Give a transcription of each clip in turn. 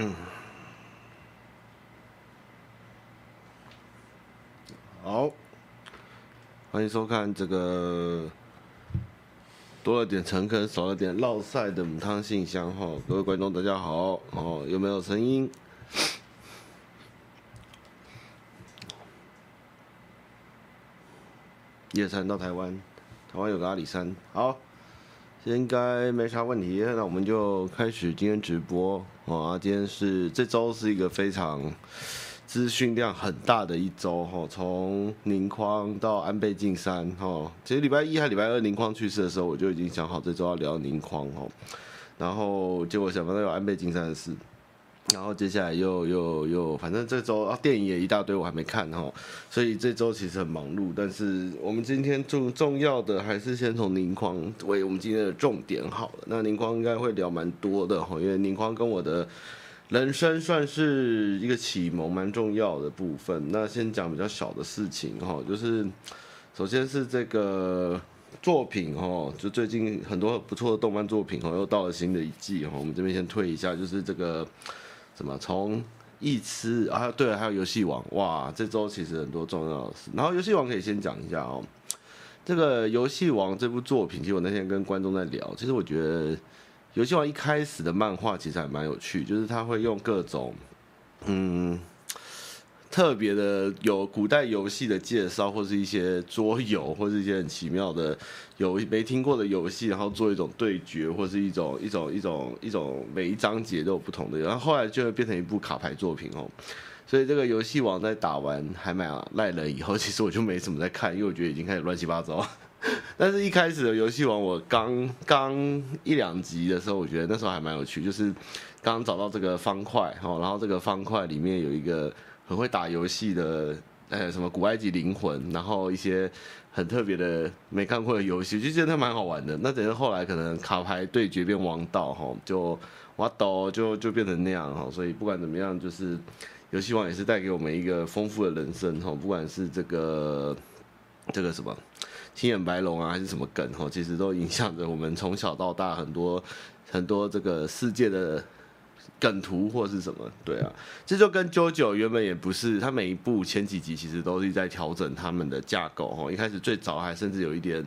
嗯，好，欢迎收看这个多了点诚恳，少了点烙赛的母汤信箱哈。各位观众大家好哦，有没有声音？夜山到台湾，台湾有个阿里山，好。应该没啥问题，那我们就开始今天直播啊！今天是这周是一个非常资讯量很大的一周哈，从宁匡到安倍晋三哈，其实礼拜一还礼拜二宁匡去世的时候，我就已经想好这周要聊宁匡哦，然后结果想不到有安倍晋三的事。然后接下来又又又，反正这周啊电影也一大堆，我还没看哈，所以这周其实很忙碌。但是我们今天重重要的还是先从宁匡为我们今天的重点好了。那宁匡应该会聊蛮多的哈，因为宁匡跟我的人生算是一个启蒙蛮重要的部分。那先讲比较小的事情哈，就是首先是这个作品哈，就最近很多不错的动漫作品哈，又到了新的一季哈。我们这边先推一下，就是这个。什么？从一吃啊，对，还有游戏王哇！这周其实很多重要的事。然后游戏王可以先讲一下哦。这个游戏王这部作品，其实我那天跟观众在聊，其实我觉得游戏王一开始的漫画其实还蛮有趣，就是他会用各种嗯。特别的有古代游戏的介绍，或是一些桌游，或是一些很奇妙的有没听过的游戏，然后做一种对决，或是一种一种一种一种每一章节都有不同的，然后后来就会变成一部卡牌作品哦。所以这个游戏王在打完还蛮赖了以后，其实我就没怎么在看，因为我觉得已经开始乱七八糟。但是一开始的游戏王，我刚刚一两集的时候，我觉得那时候还蛮有趣，就是刚找到这个方块哦，然后这个方块里面有一个。很会打游戏的，呃，什么古埃及灵魂，然后一些很特别的没看过的游戏，就觉得它蛮好玩的。那等于后来可能卡牌对决变王道哈，就哇斗就就变成那样哈。所以不管怎么样，就是游戏王也是带给我们一个丰富的人生哈。不管是这个这个什么青眼白龙啊，还是什么梗哈，其实都影响着我们从小到大很多很多这个世界的。梗图或是什么？对啊，这就跟 JoJo 原本也不是，他每一部前几集其实都是在调整他们的架构哈。一开始最早还甚至有一点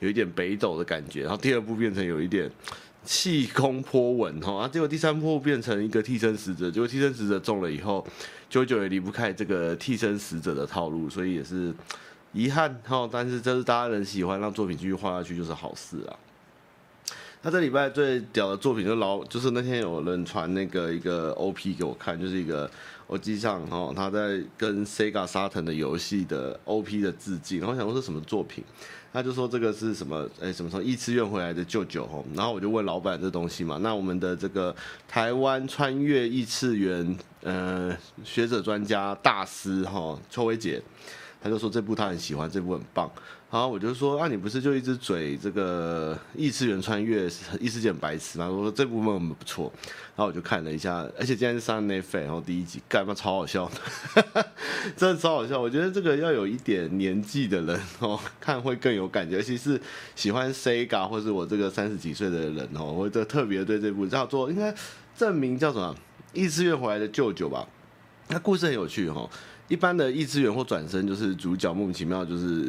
有一点北斗的感觉，然后第二部变成有一点气功波纹哈，啊，结果第三部变成一个替身使者，结果替身使者中了以后，JoJo 也离不开这个替身使者的套路，所以也是遗憾哈。但是这是大家人喜欢，让作品继续画下去就是好事啊。他这礼拜最屌的作品就老，就是那天有人传那个一个 OP 给我看，就是一个我机上哦，他在跟 Sega Saturn 的游戏的 OP 的致敬，然后想说是什么作品，他就说这个是什么，哎，什么从异次元回来的舅舅哦，然后我就问老板这东西嘛，那我们的这个台湾穿越异次元呃学者专家大师哈邱维杰，他就说这部他很喜欢，这部很棒。然后我就说啊，你不是就一直嘴这个异次元穿越异世界很白痴吗？我说这部分很不错。然后我就看了一下，而且今天是上内费然后第一集干嘛超好笑的，真的超好笑。我觉得这个要有一点年纪的人哦，看会更有感觉，尤其是喜欢 Sega 或是我这个三十几岁的人哦，我就特别对这部叫做应该正名叫什么异次元回来的舅舅吧。那故事很有趣哈。一般的异次元或转身，就是主角莫名其妙就是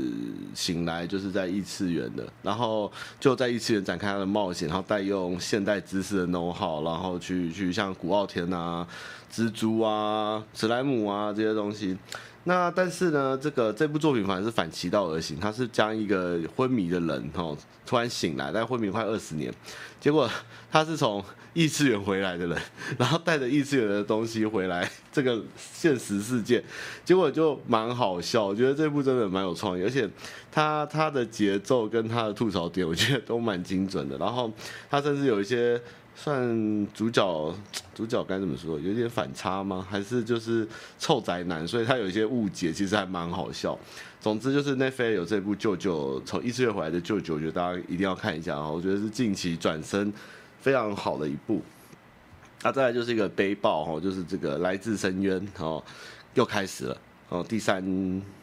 醒来，就是在异次元的，然后就在异次元展开他的冒险，然后带用现代知识的 know how，然后去去像古傲天啊、蜘蛛啊、史莱姆啊这些东西。那但是呢，这个这部作品反而是反其道而行，他是将一个昏迷的人哦，突然醒来，但昏迷快二十年，结果他是从异次元回来的人，然后带着异次元的东西回来这个现实世界，结果就蛮好笑。我觉得这部真的蛮有创意，而且他他的节奏跟他的吐槽点，我觉得都蛮精准的。然后他甚至有一些。算主角，主角该怎么说？有点反差吗？还是就是臭宅男？所以他有一些误解，其实还蛮好笑。总之就是 Netflix 有这部舅舅从异次元回来的舅舅，我觉得大家一定要看一下啊！我觉得是近期转身非常好的一部。那再来就是一个悲报哈，就是这个来自深渊哦，又开始了哦，第三、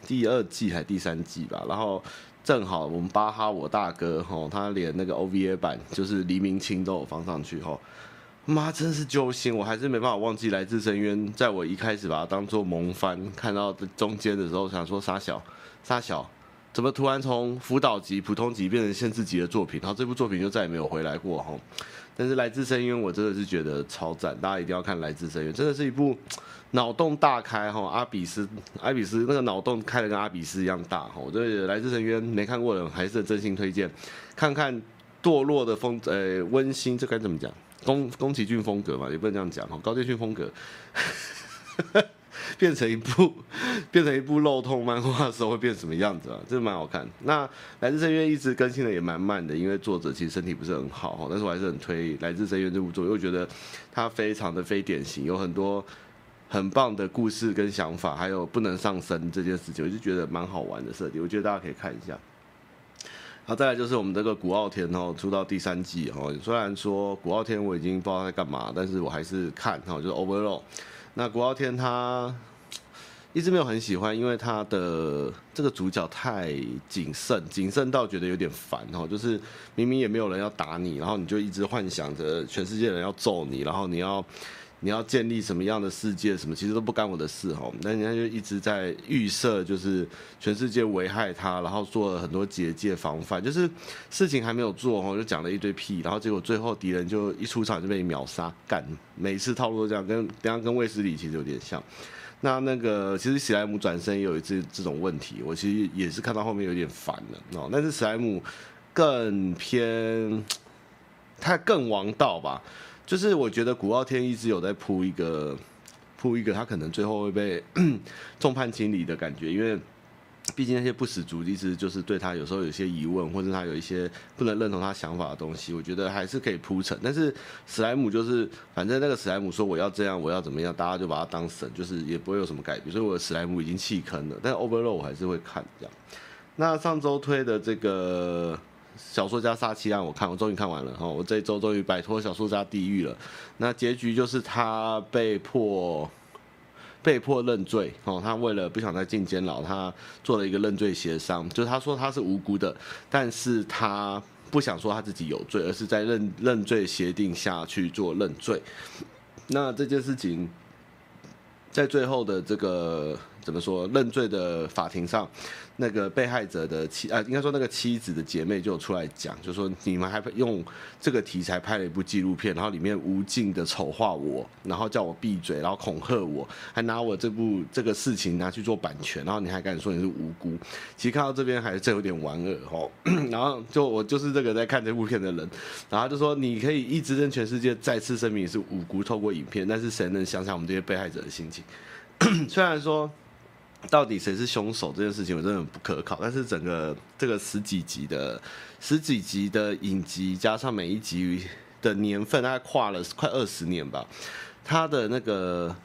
第二季还是第三季吧？然后。正好我们巴哈我大哥吼，他连那个 OVA 版就是黎明清都有放上去吼，妈真是揪心，我还是没办法忘记来自深渊。在我一开始把它当做萌番，看到中间的时候，想说傻小傻小，怎么突然从辅导级、普通级变成限制级的作品？然后这部作品就再也没有回来过吼。但是来自深渊，我真的是觉得超赞，大家一定要看来自深渊，真的是一部 脑洞大开哈。阿比斯，阿比斯那个脑洞开的跟阿比斯一样大哈。我觉得来自深渊没看过的还是真心推荐，看看堕落的风，呃，温馨，这该怎么讲？宫宫崎骏风格嘛，也不能这样讲哈。高畑骏风格 变成一部 变成一部肉痛漫画的时候会变什么样子啊？这蛮好看。那来自深渊一直更新的也蛮慢的，因为作者其实身体不是很好哈。但是我还是很推来自深渊这部作，因为我觉得它非常的非典型，有很多很棒的故事跟想法，还有不能上升这件事情，我就觉得蛮好玩的设定。我觉得大家可以看一下。好，再来就是我们这个古傲天哦，出到第三季哦。虽然说古傲天我已经不知道在干嘛，但是我还是看哈，就是 Overlord。那古傲天他一直没有很喜欢，因为他的这个主角太谨慎，谨慎到觉得有点烦哦。就是明明也没有人要打你，然后你就一直幻想着全世界人要揍你，然后你要。你要建立什么样的世界？什么其实都不干我的事哈。那人家就一直在预设，就是全世界危害他，然后做了很多结界防范，就是事情还没有做哈，就讲了一堆屁，然后结果最后敌人就一出场就被秒杀干。每次套路都这样，跟等下跟卫斯理其实有点像。那那个其实史莱姆转身也有一次这种问题，我其实也是看到后面有点烦了哦。但是史莱姆更偏，他更王道吧。就是我觉得古傲天一直有在铺一个铺一个，他可能最后会被 众叛亲离的感觉，因为毕竟那些不死族一直就是对他有时候有些疑问，或者他有一些不能认同他想法的东西，我觉得还是可以铺陈。但是史莱姆就是反正那个史莱姆说我要这样，我要怎么样，大家就把他当神，就是也不会有什么改变。所以我的史莱姆已经弃坑了，但 Overlord 我还是会看这样。那上周推的这个。小说家杀妻案，我看，我终于看完了哈，我这一周终于摆脱小说家地狱了。那结局就是他被迫被迫认罪哦，他为了不想再进监牢，他做了一个认罪协商，就是他说他是无辜的，但是他不想说他自己有罪，而是在认认罪协定下去做认罪。那这件事情在最后的这个怎么说认罪的法庭上。那个被害者的妻啊，应该说那个妻子的姐妹就出来讲，就说你们还用这个题材拍了一部纪录片，然后里面无尽的丑化我，然后叫我闭嘴，然后恐吓我，还拿我这部这个事情拿去做版权，然后你还敢说你是无辜？其实看到这边还真有点玩恶吼。然后就我就是这个在看这部片的人，然后就说你可以一直跟全世界再次声明你是无辜，透过影片，但是谁能想想我们这些被害者的心情？虽然说。到底谁是凶手这件事情我真的很不可靠，但是整个这个十几集的十几集的影集，加上每一集的年份，大概跨了快二十年吧，他的那个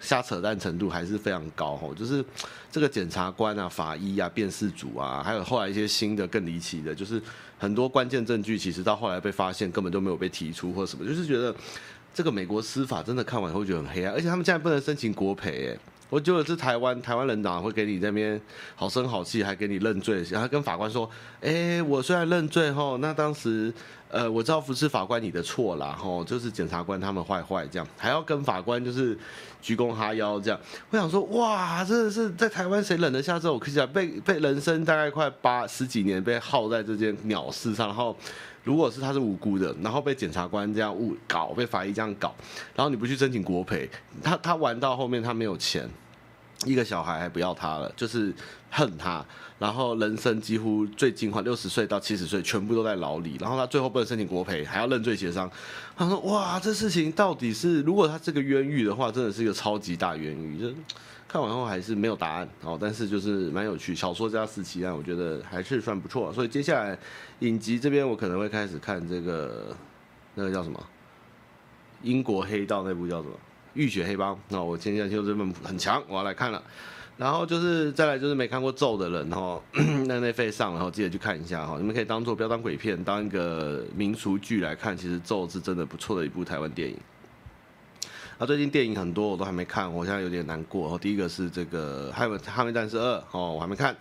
瞎扯淡程度还是非常高吼，就是这个检察官啊、法医啊、辨识组啊，还有后来一些新的更离奇的，就是很多关键证据其实到后来被发现根本都没有被提出或什么，就是觉得这个美国司法真的看完以后觉得很黑暗，而且他们现在不能申请国赔哎。我觉得是台湾，台湾人党会给你这边好声好气，还给你认罪，然后跟法官说：“哎，我虽然认罪吼，那当时呃，我知道不是法官你的错啦吼，就是检察官他们坏坏这样，还要跟法官就是鞠躬哈腰这样。”我想说，哇，真的是在台湾谁忍得下这种？可是被被人生大概快八十几年被耗在这件鸟事上，然后如果是他是无辜的，然后被检察官这样误搞，被法医这样搞，然后你不去申请国赔，他他玩到后面他没有钱。一个小孩还不要他了，就是恨他，然后人生几乎最精华 六十岁到七十岁全部都在牢里，然后他最后不能申请国赔，还要认罪协商。他说：“哇，这事情到底是如果他这个冤狱的话，真的是一个超级大冤狱。”就看完后还是没有答案哦，但是就是蛮有趣。小说家死期案，我觉得还是算不错。所以接下来影集这边我可能会开始看这个那个叫什么英国黑道那部叫什么？浴血黑帮，那我今天就这么很强，我要来看了。然后就是再来就是没看过咒的人哈，那那费上，然后记得去看一下哈。你们可以当做不要当鬼片，当一个民俗剧来看。其实咒是真的不错的一部台湾电影。啊，最近电影很多我都还没看，我现在有点难过。哦第一个是这个《捍卫捍卫战士二》哦，我还没看。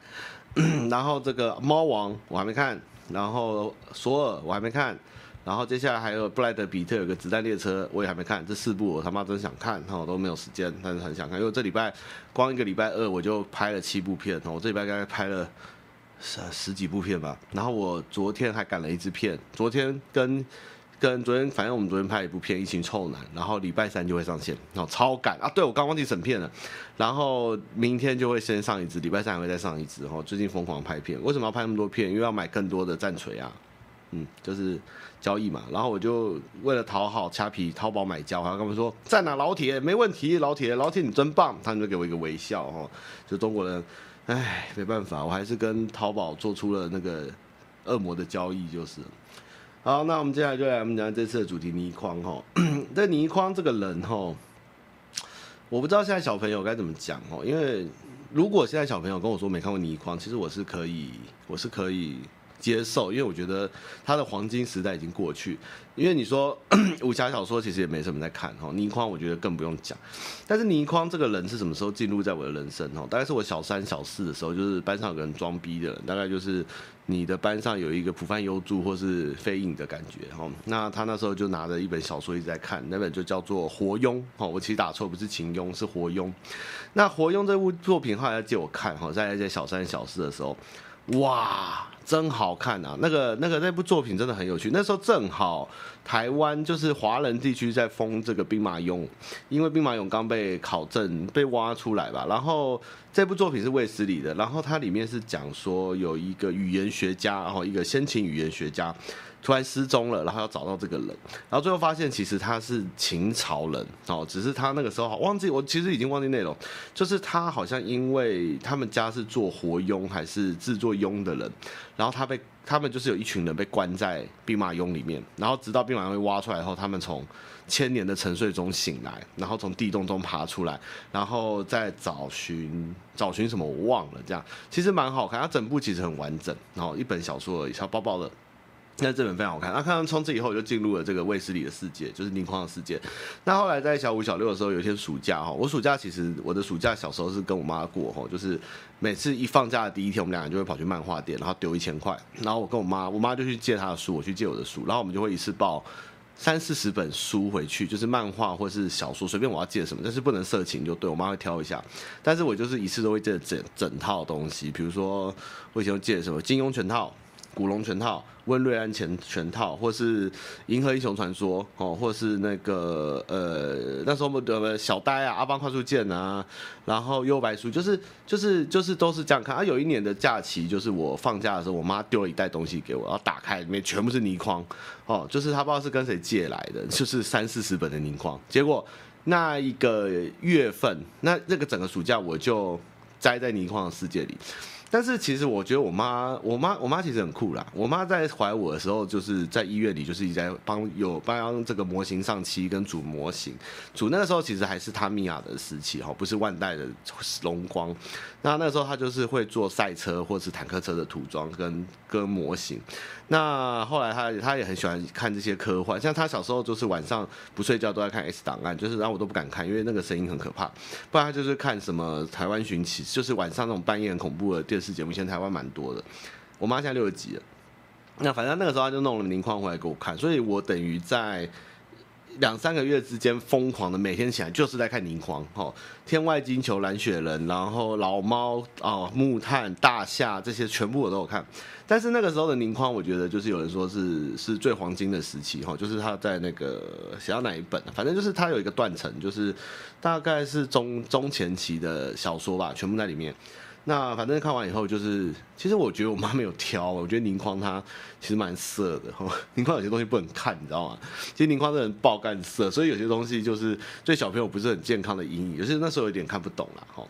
然后这个猫王我还没看，然后索尔我还没看。然后接下来还有布莱德彼特有个子弹列车，我也还没看。这四部我他妈真想看，哈，都没有时间，但是很想看。因为这礼拜光一个礼拜二我就拍了七部片，我这礼拜大概拍了十十几部片吧。然后我昨天还赶了一支片，昨天跟跟昨天，反正我们昨天拍一部片《一群臭男》，然后礼拜三就会上线，然后超赶啊！对，我刚忘记审片了，然后明天就会先上一支，礼拜三还会再上一支。哈，最近疯狂拍片，为什么要拍那么多片？因为要买更多的战锤啊，嗯，就是。交易嘛，然后我就为了讨好掐皮淘宝买家，我还跟他们说在哪老铁没问题，老铁老铁你真棒，他们就给我一个微笑哈，就中国人，哎，没办法，我还是跟淘宝做出了那个恶魔的交易，就是。好，那我们接下来就来我们讲这次的主题倪匡哈，这倪匡这个人哈，我不知道现在小朋友该怎么讲哦，因为如果现在小朋友跟我说没看过倪匡，其实我是可以，我是可以。接受，因为我觉得他的黄金时代已经过去。因为你说 武侠小说其实也没什么在看哈，倪匡我觉得更不用讲。但是倪匡这个人是什么时候进入在我的人生哈？大概是我小三小四的时候，就是班上有个人装逼的人，大概就是你的班上有一个普泛优助或是飞影的感觉哈。那他那时候就拿着一本小说一直在看，那本就叫做《活庸》哈。我其实打错，不是秦庸，是《活庸》。那《活庸》这部作品后来借我看哈，在在小三小四的时候，哇！真好看啊！那个、那个、那部作品真的很有趣。那时候正好台湾就是华人地区在封这个兵马俑，因为兵马俑刚被考证、被挖出来吧。然后这部作品是卫斯理的，然后它里面是讲说有一个语言学家，然后一个先秦语言学家。突然失踪了，然后要找到这个人，然后最后发现其实他是秦朝人哦，只是他那个时候好忘记，我其实已经忘记内容，就是他好像因为他们家是做活俑还是制作俑的人，然后他被他们就是有一群人被关在兵马俑里面，然后直到兵马俑被挖出来后，他们从千年的沉睡中醒来，然后从地洞中爬出来，然后再找寻找寻什么我忘了，这样其实蛮好看，它整部其实很完整，然后一本小说而已，小薄薄的。那这本非常好看。那看完从此以后，我就进入了这个卫斯理的世界，就是倪匡的世界。那后来在小五、小六的时候，有一天暑假哈，我暑假其实我的暑假小时候是跟我妈过哈，就是每次一放假的第一天，我们两个就会跑去漫画店，然后丢一千块，然后我跟我妈，我妈就去借她的书，我去借我的书，然后我们就会一次抱三四十本书回去，就是漫画或是小说，随便我要借什么，但是不能色情，就对我妈会挑一下。但是我就是一次都会借整整套东西，比如说我以前借什么金庸全套。古龙全套、温瑞安全全套，或是银河英雄传说哦，或是那个呃那时候我们的小呆啊、阿邦快速键啊，然后幽白书，就是就是就是都是这样看啊。有一年的假期，就是我放假的时候，我妈丢了一袋东西给我，然后打开里面全部是倪匡哦，就是她不知道是跟谁借来的，就是三四十本的倪匡。结果那一个月份，那那个整个暑假我就栽在倪匡的世界里。但是其实我觉得我妈，我妈，我妈其实很酷啦。我妈在怀我的时候，就是在医院里，就是一直在帮有帮这个模型上漆跟组模型。组那个时候其实还是他米娅的时期哈，不是万代的龙光。那那个时候他就是会做赛车或是坦克车的涂装跟跟模型。那后来他他也很喜欢看这些科幻，像他小时候就是晚上不睡觉都在看 X 档案，就是然后我都不敢看，因为那个声音很可怕。不然他就是看什么台湾寻奇，就是晚上那种半夜很恐怖的电视。节目，现在台湾蛮多的。我妈现在六十几了，那反正那个时候她就弄了倪匡回来给我看，所以我等于在两三个月之间疯狂的每天起来就是在看宁匡。哈，天外金球、蓝雪人，然后老猫啊、哦、木炭、大夏这些全部我都有看。但是那个时候的宁匡，我觉得就是有人说是是最黄金的时期哈，就是他在那个写到哪一本，反正就是他有一个断层，就是大概是中中前期的小说吧，全部在里面。那反正看完以后，就是其实我觉得我妈没有挑，我觉得宁匡他其实蛮色的哈。倪 匡有些东西不能看，你知道吗？其实宁匡这人爆干色，所以有些东西就是对小朋友不是很健康的阴影，有些那时候有点看不懂了哈。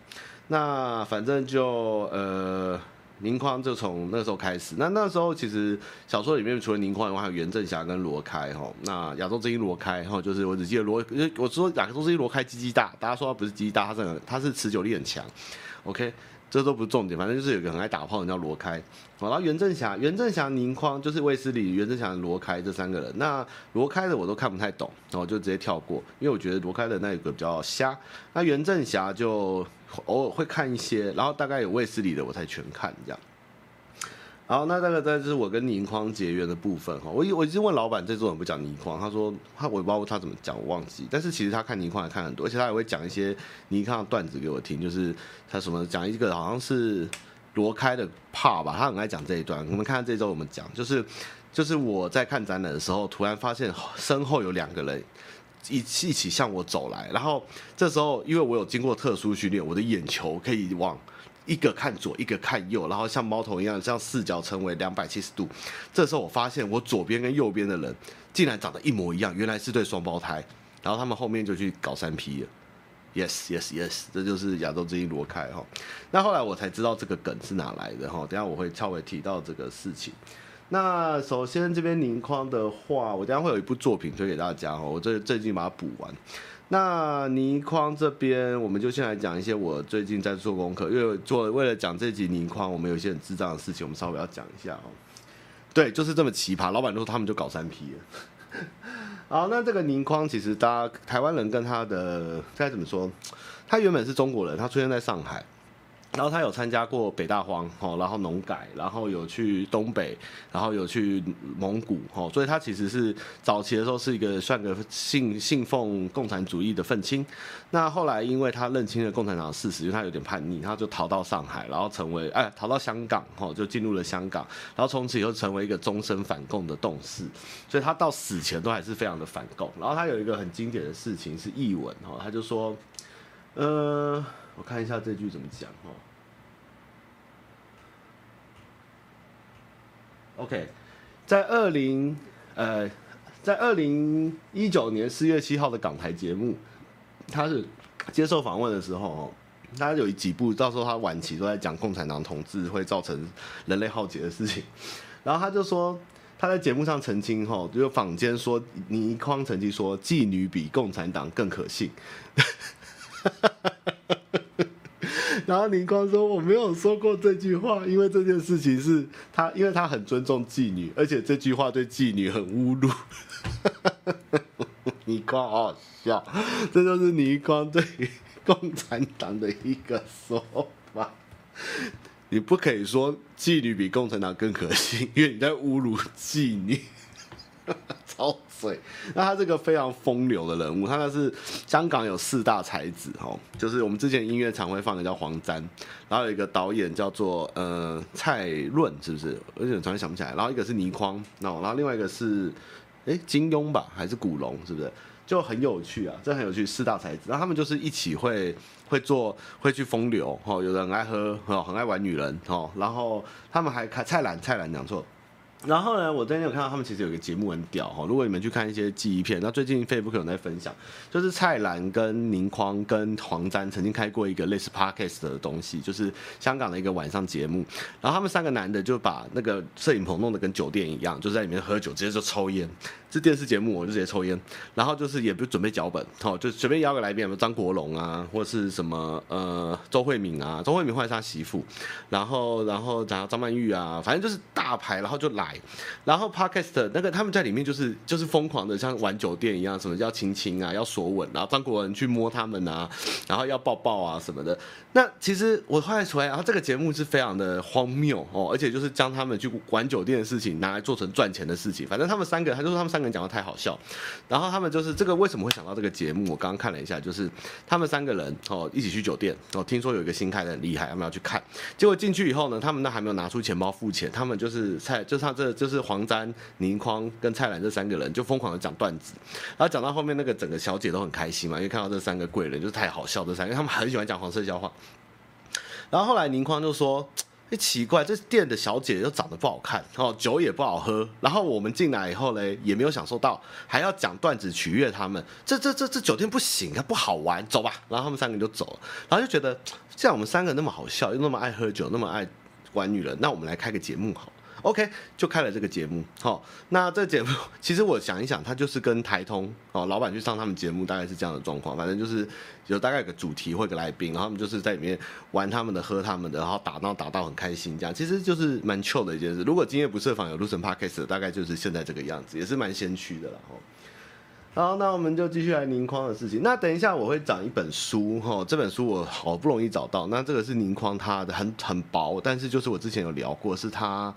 那反正就呃，宁匡就从那时候开始。那那时候其实小说里面除了宁匡以外，还有袁振侠跟罗开哈。那亚洲之鹰罗开哈，就是我只记得罗，我说亚洲之鹰罗开鸡鸡大，大家说他不是鸡鸡大，他是他是持久力很强。OK。这都不是重点，反正就是有一个很爱打炮的人叫罗开，好，然后袁振侠、袁振侠、宁匡就是卫斯理、袁振侠、罗开这三个人。那罗开的我都看不太懂，然后就直接跳过，因为我觉得罗开的那一个比较瞎。那袁振侠就偶尔会看一些，然后大概有卫斯理的我才全看这样。好，那这个再就是我跟倪匡结缘的部分哈。我我一直问老板这周怎么不讲倪匡，他说他我也不知道他怎么讲，我忘记。但是其实他看倪匡也看很多，而且他也会讲一些倪匡的段子给我听，就是他什么讲一个好像是罗开的怕吧，他很爱讲这一段。我们看看这周我们讲，就是就是我在看展览的时候，突然发现身后有两个人一一起向我走来，然后这时候因为我有经过特殊训练，我的眼球可以往。一个看左，一个看右，然后像猫头一样，这样视角成为两百七十度。这时候我发现，我左边跟右边的人竟然长得一模一样，原来是对双胞胎。然后他们后面就去搞三 P 了。Yes, yes, yes，这就是亚洲之音罗开哈。那后来我才知道这个梗是哪来的哈。等下我会稍微提到这个事情。那首先这边宁匡的话，我等下会有一部作品推给大家哈。我这最近把它补完。那倪匡这边，我们就先来讲一些我最近在做功课，因为做为了讲这集倪匡，我们有一些很智障的事情，我们稍微要讲一下哦。对，就是这么奇葩，老板都说他们就搞三批了。好，那这个倪匡其实大家台湾人跟他的该怎么说？他原本是中国人，他出现在上海。然后他有参加过北大荒，吼，然后农改，然后有去东北，然后有去蒙古，吼，所以他其实是早期的时候是一个算个信信奉共产主义的愤青。那后来因为他认清了共产党的事实，因为他有点叛逆，他就逃到上海，然后成为哎逃到香港，吼，就进入了香港，然后从此以后成为一个终身反共的斗士。所以他到死前都还是非常的反共。然后他有一个很经典的事情是译文，吼，他就说，呃。我看一下这句怎么讲哦。OK，在二零呃，在二零一九年四月七号的港台节目，他是接受访问的时候哦，他有几部，到时候他晚期都在讲共产党统治会造成人类浩劫的事情，然后他就说他在节目上澄清哈，就坊间说倪匡曾经说妓女比共产党更可信。然后倪匡说：“我没有说过这句话，因为这件事情是他，因为他很尊重妓女，而且这句话对妓女很侮辱。”倪匡好好笑，这就是倪匡对共产党的一个说法。你不可以说妓女比共产党更可信，因为你在侮辱妓女。超水！那他这个非常风流的人物，他那是香港有四大才子哦，就是我们之前音乐常会放的叫黄沾，然后有一个导演叫做呃蔡润，是不是？而且突然想不起来。然后一个是倪匡，然后另外一个是哎金庸吧，还是古龙，是不是？就很有趣啊，这很有趣，四大才子，然后他们就是一起会会做，会去风流哦，有人爱喝哦，很爱玩女人哦，然后他们还开蔡澜，蔡澜讲错。然后呢，我最近有看到他们其实有一个节目很屌哈。如果你们去看一些记忆片，那最近 Facebook 有在分享，就是蔡澜跟宁匡跟黄沾曾经开过一个类似 Podcast 的东西，就是香港的一个晚上节目。然后他们三个男的就把那个摄影棚弄得跟酒店一样，就在里面喝酒，直接就抽烟。这电视节目，我就直接抽烟。然后就是也不准备脚本，哦，就随便邀个来宾，什么张国荣啊，或者是什么呃周慧敏啊，周慧敏换是他媳妇，然后然后然后张曼玉啊，反正就是大牌，然后就来。然后 Podcast 那个他们在里面就是就是疯狂的像玩酒店一样，什么叫亲亲啊，要锁吻，然后张国荣去摸他们啊，然后要抱抱啊什么的。那其实我后来出来，然后这个节目是非常的荒谬哦，而且就是将他们去玩酒店的事情拿来做成赚钱的事情。反正他们三个，他就说他们三个人讲的太好笑，然后他们就是这个为什么会想到这个节目？我刚刚看了一下，就是他们三个人哦一起去酒店哦，听说有一个新开的很厉害，他们要去看。结果进去以后呢，他们那还没有拿出钱包付钱，他们就是在，就是他这就是黄沾、倪匡跟蔡澜这三个人就疯狂的讲段子，然后讲到后面那个整个小姐都很开心嘛，因为看到这三个贵人就是太好笑，这三个他们很喜欢讲黄色笑话。然后后来倪匡就说：“哎，奇怪，这店的小姐又长得不好看，哦，酒也不好喝。然后我们进来以后呢，也没有享受到，还要讲段子取悦他们。这这这这酒店不行啊，不好玩，走吧。然后他们三个人就走了。然后就觉得，既然我们三个那么好笑，又那么爱喝酒，那么爱玩女人，那我们来开个节目好了。” OK，就开了这个节目。好，那这节目 其实我想一想，它就是跟台通哦，老板去上他们节目，大概是这样的状况。反正就是有大概有个主题或者来宾，然后他们就是在里面玩他们的、喝他们的，然后打闹打到很开心，这样其实就是蛮 chill 的一件事。如果今夜不设防有 Lucid Podcast，大概就是现在这个样子，也是蛮先驱的了。好，那我们就继续来宁匡的事情。那等一下我会讲一本书哈，这本书我好不容易找到。那这个是宁匡他的很很薄，但是就是我之前有聊过，是他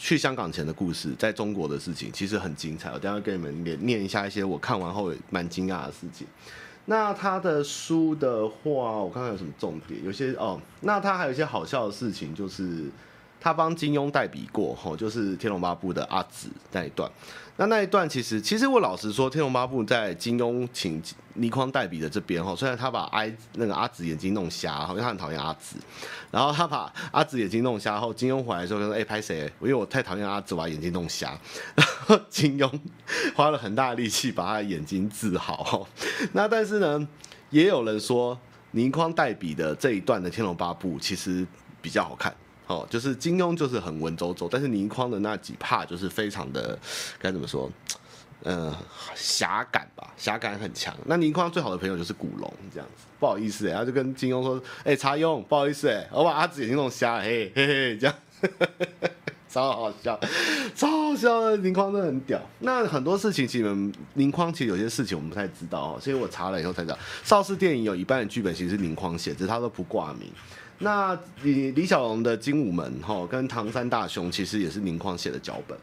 去香港前的故事，在中国的事情其实很精彩。我等下给你们念念一下一些我看完后蛮惊讶的事情。那他的书的话，我看看有什么重点，有些哦，那他还有一些好笑的事情，就是。他帮金庸代笔过，吼，就是《天龙八部》的阿紫那一段。那那一段其实，其实我老实说，《天龙八部》在金庸请倪匡代笔的这边，哈，虽然他把阿那个阿紫眼睛弄瞎，因为他很讨厌阿紫，然后他把阿紫眼睛弄瞎后，金庸回来的时候说：“哎，拍谁？因为我太讨厌阿紫，把眼睛弄瞎。”然后金庸花了很大的力气把他的眼睛治好。那但是呢，也有人说倪匡代笔的这一段的《天龙八部》其实比较好看。哦，就是金庸就是很文绉绉，但是倪匡的那几帕就是非常的该怎么说，呃，侠感吧，侠感很强。那倪匡最好的朋友就是古龙这样子，不好意思哎，他就跟金庸说，哎、欸，茶庸，不好意思哎，我把阿紫眼睛弄瞎了，嘿嘿嘿，这样，超好笑，超好笑的，倪匡真的很屌。那很多事情其实宁匡其实有些事情我们不太知道哦，所以我查了以后才知道，邵氏电影有一半的剧本其实是宁匡写，只是他都不挂名。那李李小龙的《精武门》哈，跟唐山大兄其实也是宁匡写的脚本。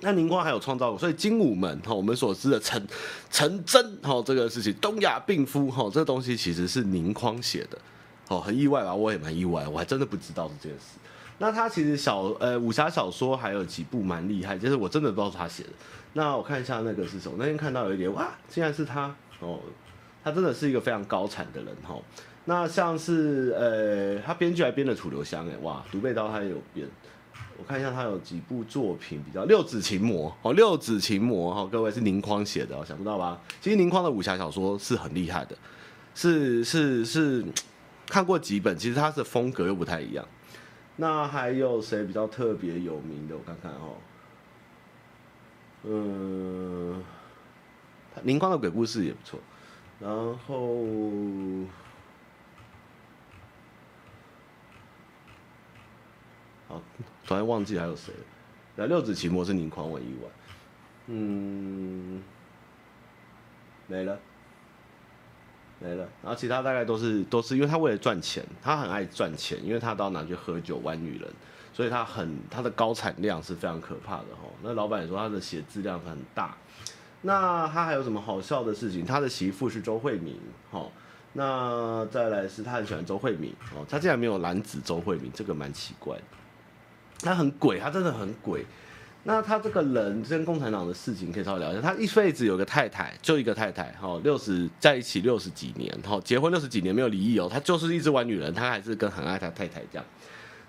那宁匡还有创造过，所以《精武门》哈，我们所知的陈陈真哈这个事情，东亚病夫哈这东西其实是宁匡写的，哦，很意外吧？我也蛮意外，我还真的不知道这件事。那他其实小呃武侠小说还有几部蛮厉害，就是我真的不知道是他写的。那我看一下那个是什么？那天看到有一点哇，竟然是他哦，他真的是一个非常高产的人哈。那像是呃，他编剧还编了楚留香哎，哇，独背刀他也有编。我看一下他有几部作品比较，《六指琴魔》哦，《六指琴魔》哈，各位是宁匡写的，哦想不到吧？其实宁匡的武侠小说是很厉害的，是是是，看过几本，其实他的风格又不太一样。那还有谁比较特别有名的？我看看哦，嗯，倪匡的鬼故事也不错，然后。好突然忘记还有谁了？那六指琴魔是倪匡文以外，嗯，没了，没了。然后其他大概都是都是，因为他为了赚钱，他很爱赚钱，因为他到哪去喝酒玩女人，所以他很他的高产量是非常可怕的哈。那老板也说他的写字量很大。那他还有什么好笑的事情？他的媳妇是周慧敏，哈。那再来是他很喜欢周慧敏哦，他竟然没有蓝子周慧敏，这个蛮奇怪的。他很鬼，他真的很鬼。那他这个人跟共产党的事情可以稍微聊一下。他一辈子有个太太，就一个太太，哈，六十在一起六十几年，哈，结婚六十几年没有离异哦。他就是一直玩女人，他还是跟很爱他太太这样。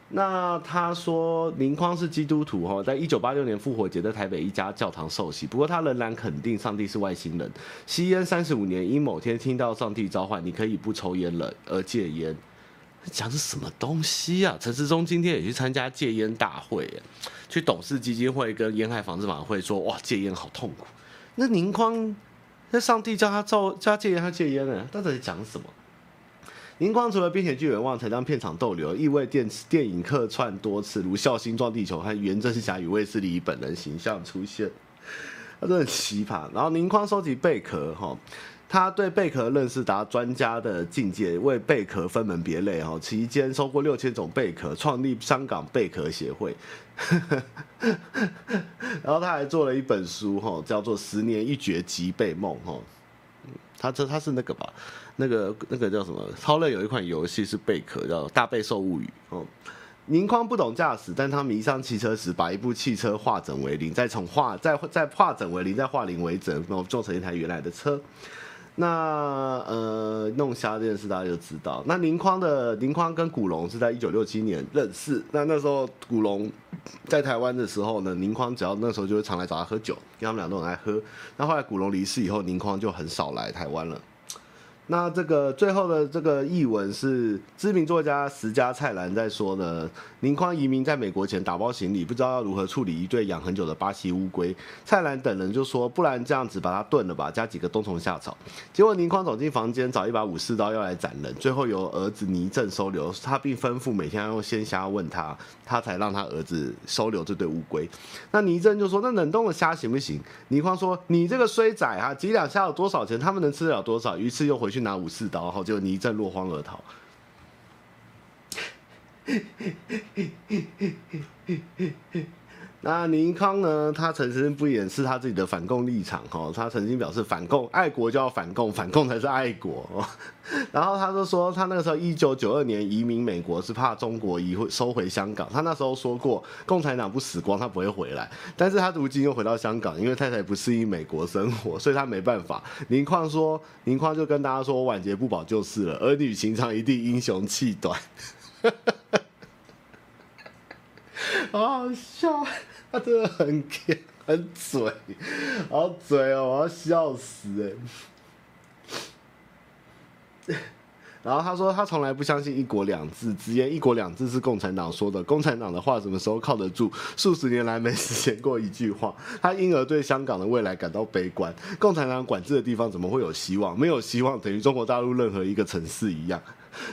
那他说林匡是基督徒，哈，在一九八六年复活节在台北一家教堂受洗。不过他仍然肯定上帝是外星人。吸烟三十五年，因某天听到上帝召唤，你可以不抽烟了而戒烟。讲的什么东西啊？陈世忠今天也去参加戒烟大会，去董事基金会跟烟害防治法会说，哇，戒烟好痛苦。那宁匡，那上帝叫他照叫他戒烟，他戒烟呢？到底在讲什么？倪匡除了编写剧本望，才当片场逗留，亦为电电影客串多次，如《笑星撞地球》和《袁振侠与卫斯理》本人形象出现，他真的很奇葩。然后倪匡收集贝壳，哈。他对贝壳认识达专家的境界，为贝壳分门别类哦，期间收过六千种贝壳，创立香港贝壳协会。然后他还做了一本书哈，叫做《十年一觉即贝梦》哈。他这他是那个吧？那个那个叫什么？超乐有一款游戏是贝壳，叫《大贝兽物语》哦。宁匡不懂驾驶，但他迷上汽车时，把一部汽车化整为零，再从化再再化整为零，再化零为整，然后做成一台原来的车。那呃，弄虾这件事大家就知道。那林匡的林匡跟古龙是在一九六七年认识。那那时候古龙在台湾的时候呢，林匡只要那时候就会常来找他喝酒，因为他们俩都很爱喝。那后来古龙离世以后，林匡就很少来台湾了。那这个最后的这个译文是知名作家石家蔡澜在说呢，宁匡移民在美国前打包行李，不知道要如何处理一对养很久的巴西乌龟。蔡澜等人就说，不然这样子把它炖了吧，加几个冬虫夏草。结果宁匡走进房间找一把武士刀要来斩人，最后由儿子倪震收留他，并吩咐每天要用鲜虾问他，他才让他儿子收留这对乌龟。那倪震就说，那冷冻的虾行不行？倪匡说，你这个衰仔啊，几两虾有多少钱？他们能吃得了多少？于是又回去去拿武士刀，然后就倪震落荒而逃。那宁匡呢？他曾经不掩饰他自己的反共立场，哈，他曾经表示反共，爱国就要反共，反共才是爱国。然后他就说，他那个时候一九九二年移民美国是怕中国移回收回香港。他那时候说过，共产党不死光，他不会回来。但是他如今又回到香港，因为太太不适应美国生活，所以他没办法。宁匡说，宁匡就跟大家说，晚节不保就是了，儿女情长一定英雄气短。好好笑。他真的很，很嘴，好嘴哦，我要笑死哎！然后他说，他从来不相信“一国两制”，直言“一国两制”是共产党说的，共产党的话什么时候靠得住？数十年来没实现过一句话，他因而对香港的未来感到悲观。共产党管制的地方怎么会有希望？没有希望，等于中国大陆任何一个城市一样。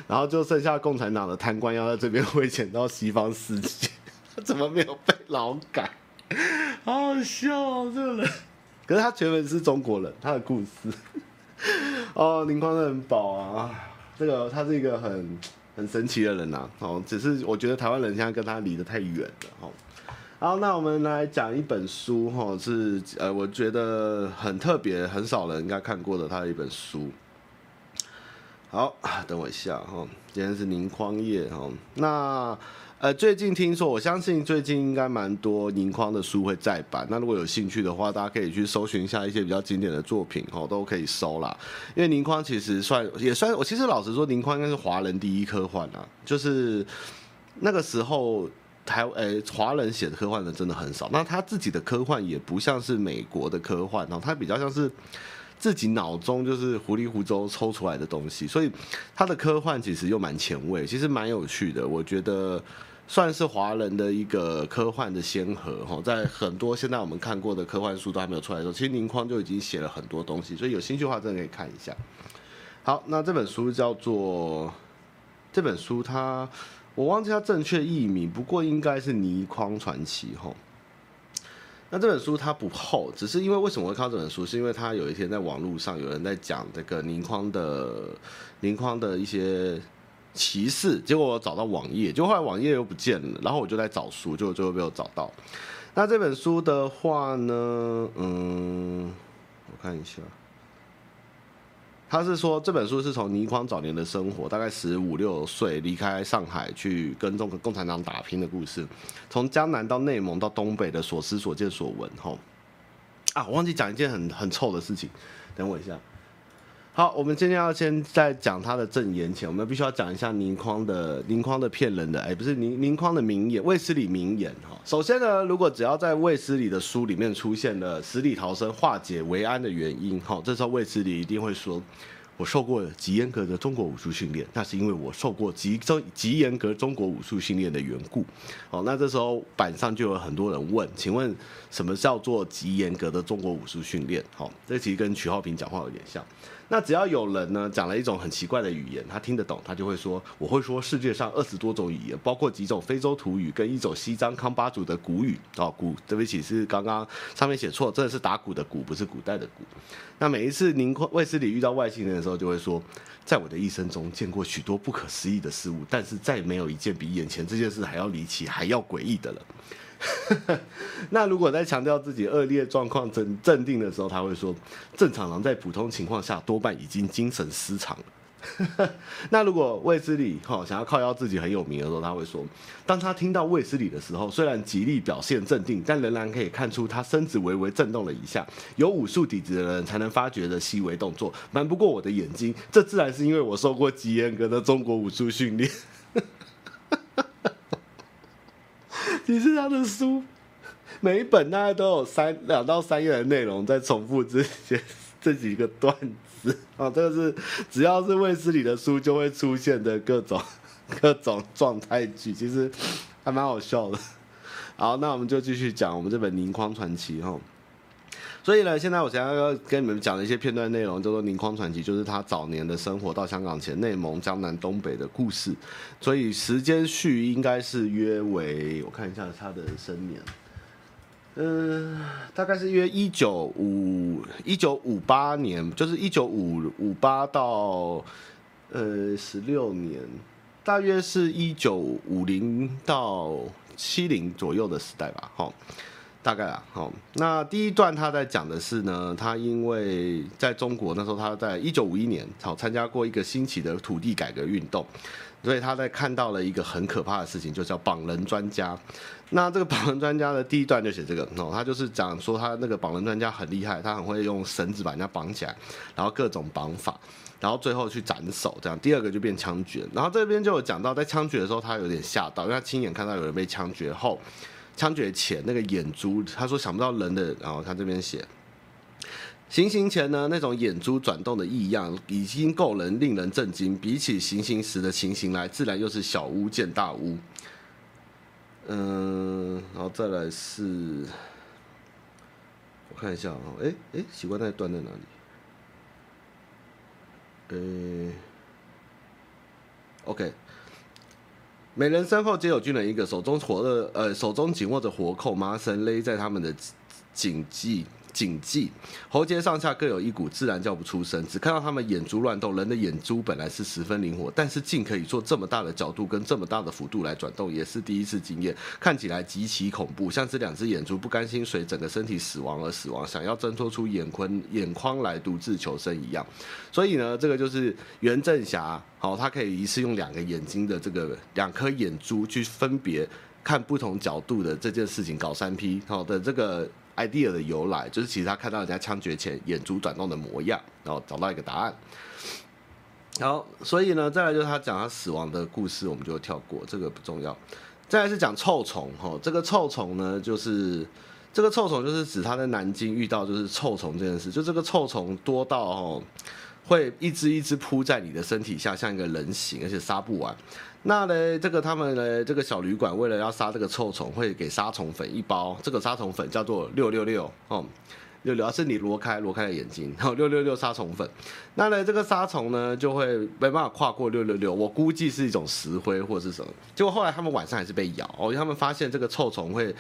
然后就剩下共产党的贪官要在这边汇钱到西方世界。他 怎么没有被劳改？好好笑哦，这个人。可是他全文是中国人，他的故事。哦，林匡很宝啊，这个他是一个很很神奇的人呐。哦，只是我觉得台湾人现在跟他离得太远了。哦，好，那我们来讲一本书。哈，是呃，我觉得很特别，很少人应该看过的他的一本书。好，等我一下哈。今天是宁匡夜哈。那。呃，最近听说，我相信最近应该蛮多宁匡的书会再版。那如果有兴趣的话，大家可以去搜寻一下一些比较经典的作品，哦，都可以搜啦。因为宁匡其实算也算，我其实老实说，宁匡应该是华人第一科幻啊。就是那个时候台呃华人写的科幻的真的很少。那他自己的科幻也不像是美国的科幻哦，他比较像是自己脑中就是糊里糊涂抽出来的东西，所以他的科幻其实又蛮前卫，其实蛮有趣的，我觉得。算是华人的一个科幻的先河哈，在很多现在我们看过的科幻书都还没有出来的时候，其实宁匡就已经写了很多东西，所以有兴趣的话真的可以看一下。好，那这本书叫做这本书它我忘记它正确译名，不过应该是《倪匡传奇》哈。那这本书它不厚，只是因为为什么会看这本书，是因为它有一天在网络上有人在讲这个宁匡的宁匡的一些。歧视，结果我找到网页，结果后来网页又不见了，然后我就在找书，就最后没有找到。那这本书的话呢，嗯，我看一下，他是说这本书是从倪匡早年的生活，大概十五六岁离开上海去跟中国共产党打拼的故事，从江南到内蒙到东北的所思所见所闻。吼，啊，我忘记讲一件很很臭的事情，等我一下。好，我们今天要先在讲他的证言前，我们必须要讲一下宁匡的宁匡的骗人的，哎，不是宁宁匡的名言，卫斯理名言哈。首先呢，如果只要在卫斯理的书里面出现了死里逃生、化解为安的原因，哈，这时候卫斯理一定会说。我受过极严格的中国武术训练，那是因为我受过极中极严格中国武术训练的缘故。好，那这时候板上就有很多人问，请问什么叫做极严格的中国武术训练？好，这其实跟瞿浩平讲话有点像。那只要有人呢讲了一种很奇怪的语言，他听得懂，他就会说，我会说世界上二十多种语言，包括几种非洲土语跟一种西藏康巴族的古语。哦，古，对不起，是刚刚上面写错，这是打鼓的鼓，不是古代的鼓。那每一次宁匡卫斯理遇到外星人的时候，就会说，在我的一生中见过许多不可思议的事物，但是再没有一件比眼前这件事还要离奇、还要诡异的了。那如果在强调自己恶劣状况镇镇定的时候，他会说：“正常人在普通情况下多半已经精神失常了。”那如果卫斯理哈想要靠腰自己很有名的时候，他会说：“当他听到卫斯理的时候，虽然极力表现镇定，但仍然可以看出他身子微微震动了一下。有武术底子的人才能发觉的细微动作，瞒不过我的眼睛。这自然是因为我受过极严格的中国武术训练。”你是他的书每一本大概都有三两到三页的内容在重复这些这几个段子啊，这个是只要是卫斯理的书就会出现的各种各种状态剧，其实还蛮好笑的。好，那我们就继续讲我们这本《宁框传奇》哈。所以呢，现在我想要跟你们讲的一些片段内容，叫做《宁匡传奇》，就是他早年的生活到香港前内蒙、江南、东北的故事。所以时间序应该是约为，我看一下他的生年，嗯、大概是约一九五一九五八年，就是一九五五八到呃十六年，大约是一九五零到七零左右的时代吧，哈。大概啊，好，那第一段他在讲的是呢，他因为在中国那时候，他在一九五一年好参加过一个兴起的土地改革运动，所以他在看到了一个很可怕的事情，就叫绑人专家。那这个绑人专家的第一段就写这个哦，他就是讲说他那个绑人专家很厉害，他很会用绳子把人家绑起来，然后各种绑法，然后最后去斩首这样。第二个就变枪决，然后这边就有讲到在枪决的时候，他有点吓到，因为他亲眼看到有人被枪决后。枪决前那个眼珠，他说想不到人的，然后他这边写，行刑前呢，那种眼珠转动的异样，已经够人令人震惊。比起行刑时的情形来，自然又是小巫见大巫。嗯，然后再来是，我看一下啊，哎哎，奇怪那段在哪里？呃，OK。每人身后皆有军人一个，手中火的，呃，手中紧握着活扣，麻绳勒在他们的颈颈际。谨记，喉结上下各有一股，自然叫不出声。只看到他们眼珠乱动，人的眼珠本来是十分灵活，但是竟可以做这么大的角度跟这么大的幅度来转动，也是第一次经验，看起来极其恐怖，像这两只眼珠不甘心随整个身体死亡而死亡，想要挣脱出眼眶眼眶来独自求生一样。所以呢，这个就是袁振霞，好，他可以一次用两个眼睛的这个两颗眼珠去分别看不同角度的这件事情，搞三 P 好的这个。Idea 的由来就是，其实他看到人家枪决前眼珠转动的模样，然后找到一个答案。好，所以呢，再来就是他讲他死亡的故事，我们就跳过，这个不重要。再来是讲臭虫，哈，这个臭虫呢，就是这个臭虫就是指他在南京遇到就是臭虫这件事，就这个臭虫多到哦，会一只一只扑在你的身体下，像一个人形，而且杀不完。那呢，这个他们呢，这个小旅馆为了要杀这个臭虫，会给杀虫粉一包。这个杀虫粉叫做六六六哦，六六，是你挪开挪开的眼睛，然 后六六六杀虫粉。那呢，这个杀虫呢就会没办法跨过六六六，我估计是一种石灰或者是什么。结果后来他们晚上还是被咬哦，因为他们发现这个臭虫会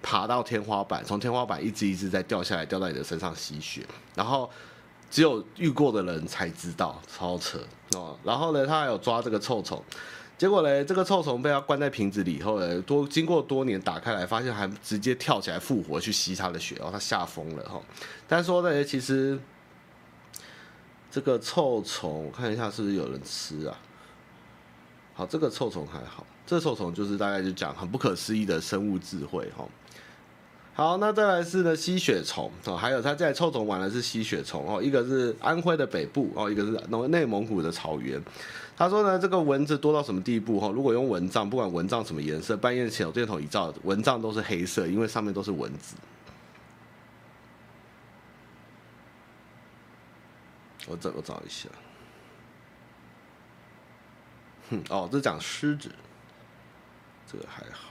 爬到天花板，从天花板一只一只在掉下来，掉到你的身上吸血，然后只有遇过的人才知道，超扯哦。然后呢，他还有抓这个臭虫。结果呢，这个臭虫被他关在瓶子里以后呢，多经过多年打开来，发现还直接跳起来复活去吸他的血，然后他吓疯了哈。但说呢，其实这个臭虫，我看一下是不是有人吃啊？好，这个臭虫还好，这个臭虫就是大概就讲很不可思议的生物智慧哈。好，那再来是呢吸血虫哦，还有他在臭虫玩的是吸血虫哦，一个是安徽的北部哦，一个是内蒙古的草原。他说呢，这个蚊子多到什么地步哈？如果用蚊帐，不管蚊帐什么颜色，半夜手电筒一照，蚊帐都是黑色，因为上面都是蚊子。我找我找一下，哼，哦，这讲狮子，这个还好，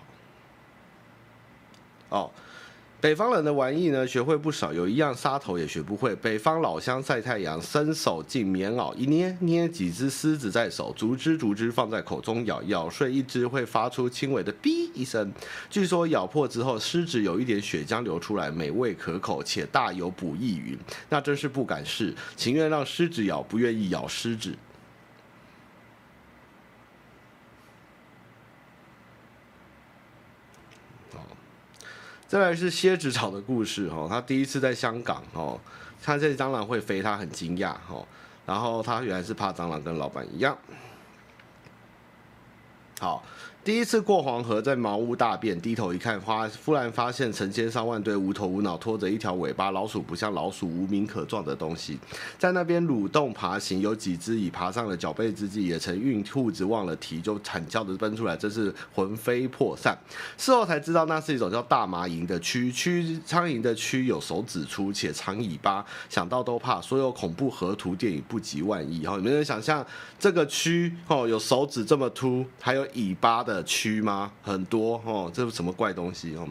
哦。北方人的玩意呢，学会不少，有一样杀头也学不会。北方老乡晒太阳，伸手进棉袄一捏，捏几只狮子在手，逐只逐只放在口中咬，咬碎一只会发出轻微的“哔”一声。据说咬破之后，狮子有一点血浆流出来，美味可口，且大有补益云。那真是不敢试，情愿让狮子咬，不愿意咬狮子。再来是蝎子草的故事哦，他第一次在香港哦，看这蟑螂会飞，他很惊讶哦，然后他原来是怕蟑螂，跟老板一样。好，第一次过黄河，在茅屋大便，低头一看，发忽然发现成千上万堆无头无脑、拖着一条尾巴、老鼠不像老鼠、无名可状的东西，在那边蠕动爬行。有几只已爬上了脚背之际，也曾孕兔子忘了蹄就惨叫着奔出来，真是魂飞魄散。事后才知道，那是一种叫大麻蝇的蛆，蛆苍蝇的蛆有手指粗且长尾巴，想到都怕。所有恐怖河图电影不及万一。哈，你们能想象这个蛆哦，有手指这么凸，还有尾巴的。区吗？很多哦，这是什么怪东西哦？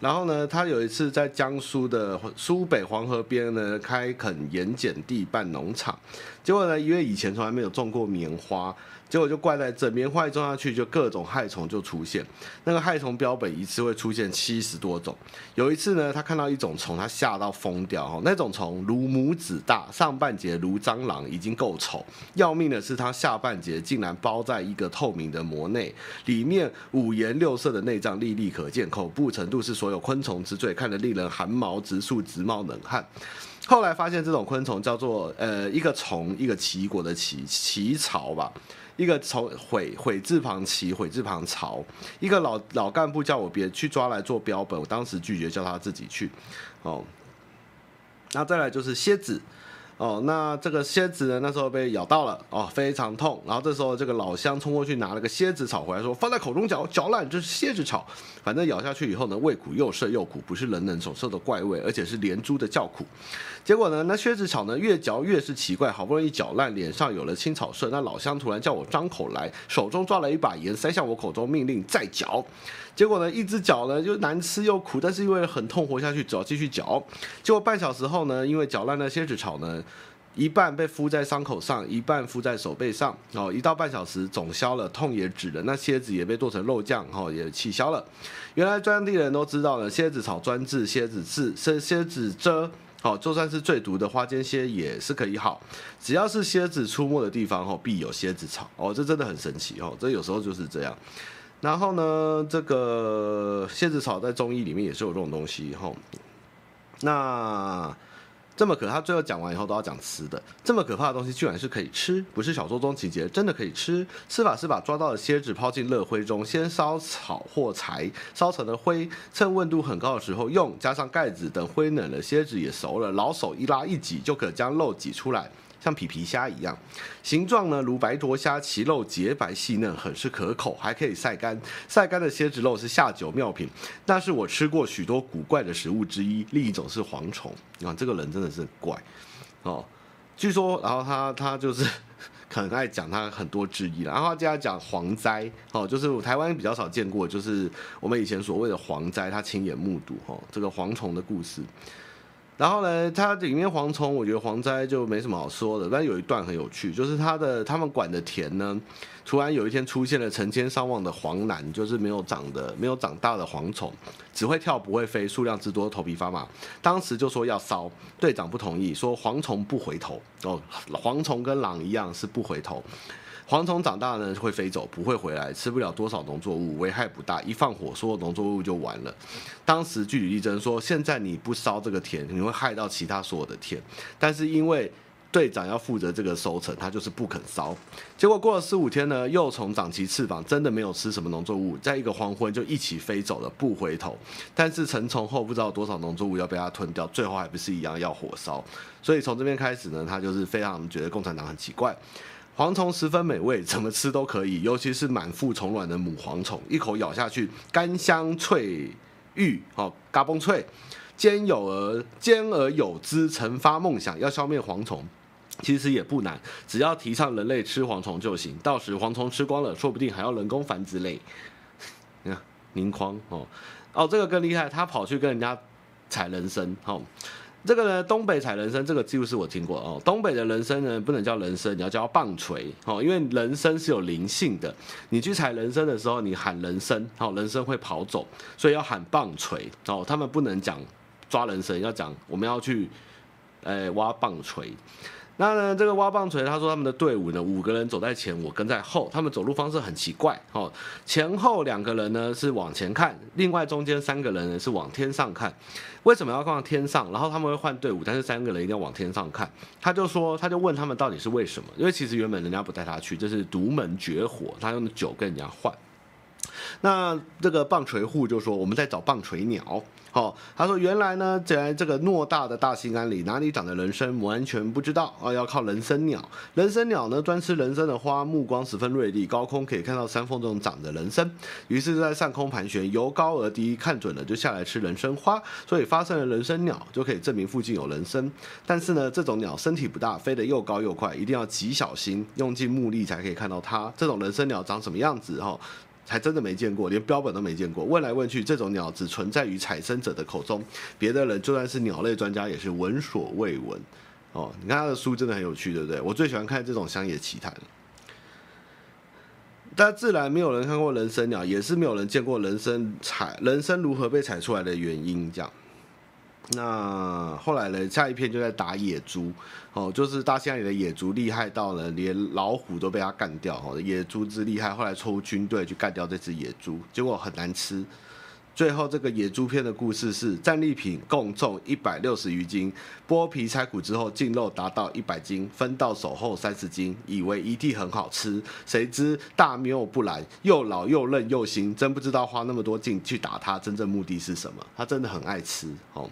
然后呢，他有一次在江苏的苏北黄河边呢开垦盐碱地办农场，结果呢，因为以前从来没有种过棉花。结果就怪在这，棉花一种下去，就各种害虫就出现。那个害虫标本一次会出现七十多种。有一次呢，他看到一种虫，他吓到疯掉。哈，那种虫如拇指大，上半截如蟑螂，已经够丑。要命的是，它下半截竟然包在一个透明的膜内，里面五颜六色的内脏历历可见，恐怖程度是所有昆虫之最，看得令人寒毛直竖，直冒冷汗。后来发现这种昆虫叫做呃一个虫，一个齐国的齐齐巢吧。一个从悔悔字旁齐，悔字旁巢，一个老老干部叫我别去抓来做标本，我当时拒绝，叫他自己去。哦，那再来就是蝎子。哦，那这个蝎子呢，那时候被咬到了，哦，非常痛。然后这时候这个老乡冲过去拿了个蝎子草回来，说放在口中嚼，嚼烂，就是蝎子草。反正咬下去以后呢，味苦又涩又苦，不是人能所受的怪味，而且是连珠的叫苦。结果呢，那蝎子草呢越嚼越是奇怪，好不容易嚼烂，脸上有了青草色。那老乡突然叫我张口来，手中抓了一把盐塞向我口中，命令再嚼。结果呢，一只脚呢就难吃又苦，但是因为很痛，活下去，只好继续嚼。结果半小时后呢，因为嚼烂了蝎子草呢，一半被敷在伤口上，一半敷在手背上。哦，一到半小时，肿消了，痛也止了，那蝎子也被剁成肉酱，哈，也气消了。原来当地人都知道了，蝎子草专治蝎子刺，蝎蝎子蛰，好，就算是最毒的花间蝎也是可以好。只要是蝎子出没的地方，哦，必有蝎子草。哦，这真的很神奇，哦，这有时候就是这样。然后呢，这个蝎子草在中医里面也是有这种东西哈。那这么可怕，他最后讲完以后都要讲吃的。这么可怕的东西居然是可以吃，不是小说中情节，真的可以吃。吃法是把抓到的蝎子抛进热灰中，先烧草或柴，烧成了灰，趁温度很高的时候用，加上盖子，等灰冷了，蝎子也熟了，老手一拉一挤，就可将肉挤出来。像皮皮虾一样，形状呢如白头虾，其肉洁白细嫩，很是可口，还可以晒干。晒干的蝎子肉是下酒妙品，那是我吃过许多古怪的食物之一。另一种是蝗虫啊，这个人真的是怪哦。据说，然后他他就是 很爱讲他很多之一，然后他接着讲蝗灾哦，就是台湾比较少见过，就是我们以前所谓的蝗灾，他亲眼目睹哦这个蝗虫的故事。然后呢，它里面蝗虫，我觉得蝗灾就没什么好说的。但有一段很有趣，就是他的他们管的田呢，突然有一天出现了成千上万的蝗蟧，就是没有长的、没有长大的蝗虫，只会跳不会飞，数量之多，头皮发麻。当时就说要烧，队长不同意，说蝗虫不回头哦，蝗虫跟狼一样是不回头。蝗虫长大呢会飞走，不会回来，吃不了多少农作物，危害不大。一放火，所有农作物就完了。当时据理力争说，现在你不烧这个田，你会害到其他所有的田。但是因为队长要负责这个收成，他就是不肯烧。结果过了四五天呢，幼虫长齐翅膀，真的没有吃什么农作物，在一个黄昏就一起飞走了，不回头。但是成虫后不知道多少农作物要被它吞掉，最后还不是一样要火烧。所以从这边开始呢，他就是非常觉得共产党很奇怪。蝗虫十分美味，怎么吃都可以，尤其是满腹虫卵的母蝗虫，一口咬下去，甘香脆玉，哦，嘎嘣脆，兼有而兼而有之。成发梦想要消灭蝗虫，其实也不难，只要提倡人类吃蝗虫就行，到时蝗虫吃光了，说不定还要人工繁殖嘞。你看，宁匡哦，哦，这个更厉害，他跑去跟人家采人参，哦。这个呢，东北采人参，这个记录是我听过哦。东北的人参呢，不能叫人参，你要叫棒槌哦，因为人参是有灵性的。你去采人参的时候，你喊人参，哦，人参会跑走，所以要喊棒槌哦。他们不能讲抓人参，要讲我们要去，呃，挖棒槌。那呢，这个挖棒槌他说他们的队伍呢，五个人走在前，我跟在后，他们走路方式很奇怪哦，前后两个人呢是往前看，另外中间三个人呢是往天上看。为什么要放天上？然后他们会换队伍，但是三个人一定要往天上看。他就说，他就问他们到底是为什么？因为其实原本人家不带他去，这是独门绝活，他用酒跟人家换。那这个棒槌户就说，我们在找棒槌鸟。哦，他说原来呢，在这个偌大的大兴安岭哪里长的人参，完全不知道啊，要靠人参鸟。人参鸟呢，专吃人参的花，目光十分锐利，高空可以看到山缝中长的人参，于是就在上空盘旋，由高而低，看准了就下来吃人参花，所以发生了人参鸟，就可以证明附近有人参。但是呢，这种鸟身体不大，飞得又高又快，一定要极小心，用尽目力才可以看到它。这种人参鸟长什么样子？哈、还真的没见过，连标本都没见过。问来问去，这种鸟只存在于采生者的口中，别的人就算是鸟类专家也是闻所未闻。哦，你看他的书真的很有趣，对不对？我最喜欢看这种乡野奇谈。但自然没有人看过人参鸟，也是没有人见过人参采人参如何被采出来的原因，这样。那后来呢？下一篇就在打野猪，哦，就是大兴安岭的野猪厉害到了连老虎都被他干掉，哦，野猪之厉害。后来抽军队去干掉这只野猪，结果很难吃。最后这个野猪篇的故事是战利品共重一百六十余斤，剥皮拆骨之后净肉达到一百斤，分到手后三十斤，以为一地很好吃，谁知大谬不然，又老又嫩又腥，真不知道花那么多劲去打它，真正目的是什么？他真的很爱吃，哦。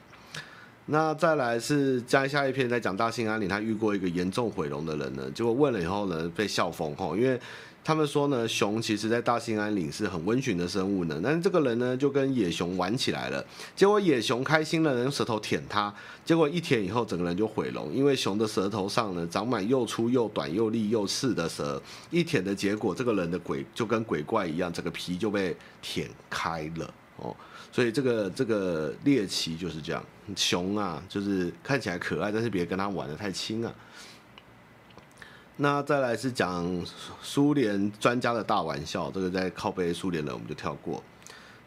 那再来是接下一篇在讲大兴安岭，他遇过一个严重毁容的人呢，结果问了以后呢，被笑疯吼，因为他们说呢，熊其实在大兴安岭是很温驯的生物呢，但是这个人呢就跟野熊玩起来了，结果野熊开心了，用舌头舔他，结果一舔以后整个人就毁容，因为熊的舌头上呢长满又粗又短又利又刺的舌，一舔的结果，这个人的鬼就跟鬼怪一样，整个皮就被舔开了。哦。所以这个这个猎奇就是这样，熊啊，就是看起来可爱，但是别跟他玩得太亲啊。那再来是讲苏联专家的大玩笑，这个在靠背苏联人我们就跳过。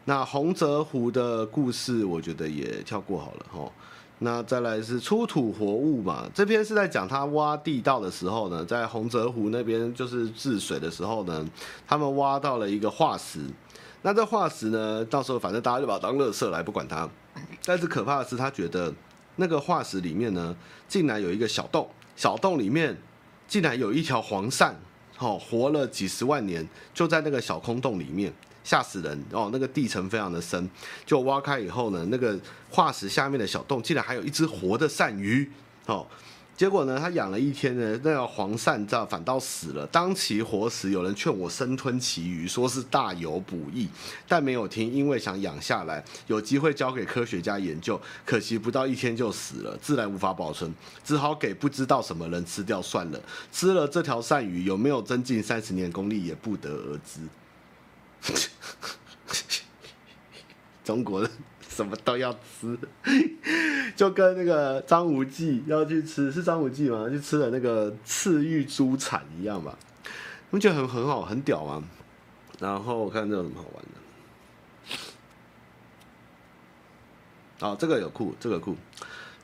那洪泽湖的故事，我觉得也跳过好了哈。那再来是出土活物嘛，这篇是在讲他挖地道的时候呢，在洪泽湖那边就是治水的时候呢，他们挖到了一个化石。那这化石呢？到时候反正大家就把它当垃圾来，不管它。但是可怕的是，他觉得那个化石里面呢，竟然有一个小洞，小洞里面竟然有一条黄鳝，哦，活了几十万年，就在那个小空洞里面，吓死人哦！那个地层非常的深，就挖开以后呢，那个化石下面的小洞竟然还有一只活的鳝鱼，哦。结果呢，他养了一天呢，那个黄鳝这反倒死了，当其活时，有人劝我生吞其鱼，说是大有补益，但没有听，因为想养下来，有机会交给科学家研究，可惜不到一天就死了，自然无法保存，只好给不知道什么人吃掉算了。吃了这条鳝鱼有没有增进三十年功力也不得而知。中国人。什么都要吃，就跟那个张无忌要去吃，是张无忌吗？去吃了那个赤玉猪产一样吧？你们觉得很很好，很屌吗？然后我看这有什么好玩的？哦，这个有酷，这个酷，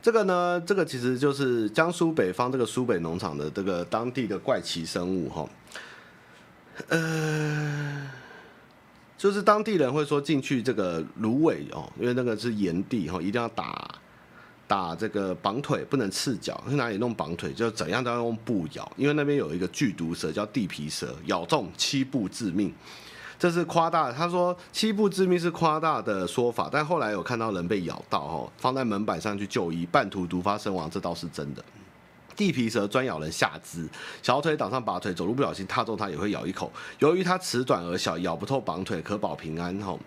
这个呢，这个其实就是江苏北方这个苏北农场的这个当地的怪奇生物哈。呃。就是当地人会说进去这个芦苇哦，因为那个是炎地哈，一定要打打这个绑腿，不能赤脚。去哪里弄绑腿？就怎样都要用布咬，因为那边有一个剧毒蛇叫地皮蛇，咬中七步致命。这是夸大，他说七步致命是夸大的说法，但后来有看到人被咬到哈，放在门板上去就医，半途毒发身亡，这倒是真的。地皮蛇专咬人下肢，小腿挡上拔腿，走路不小心踏中它也会咬一口。由于它齿短而小，咬不透绑腿，可保平安。吼。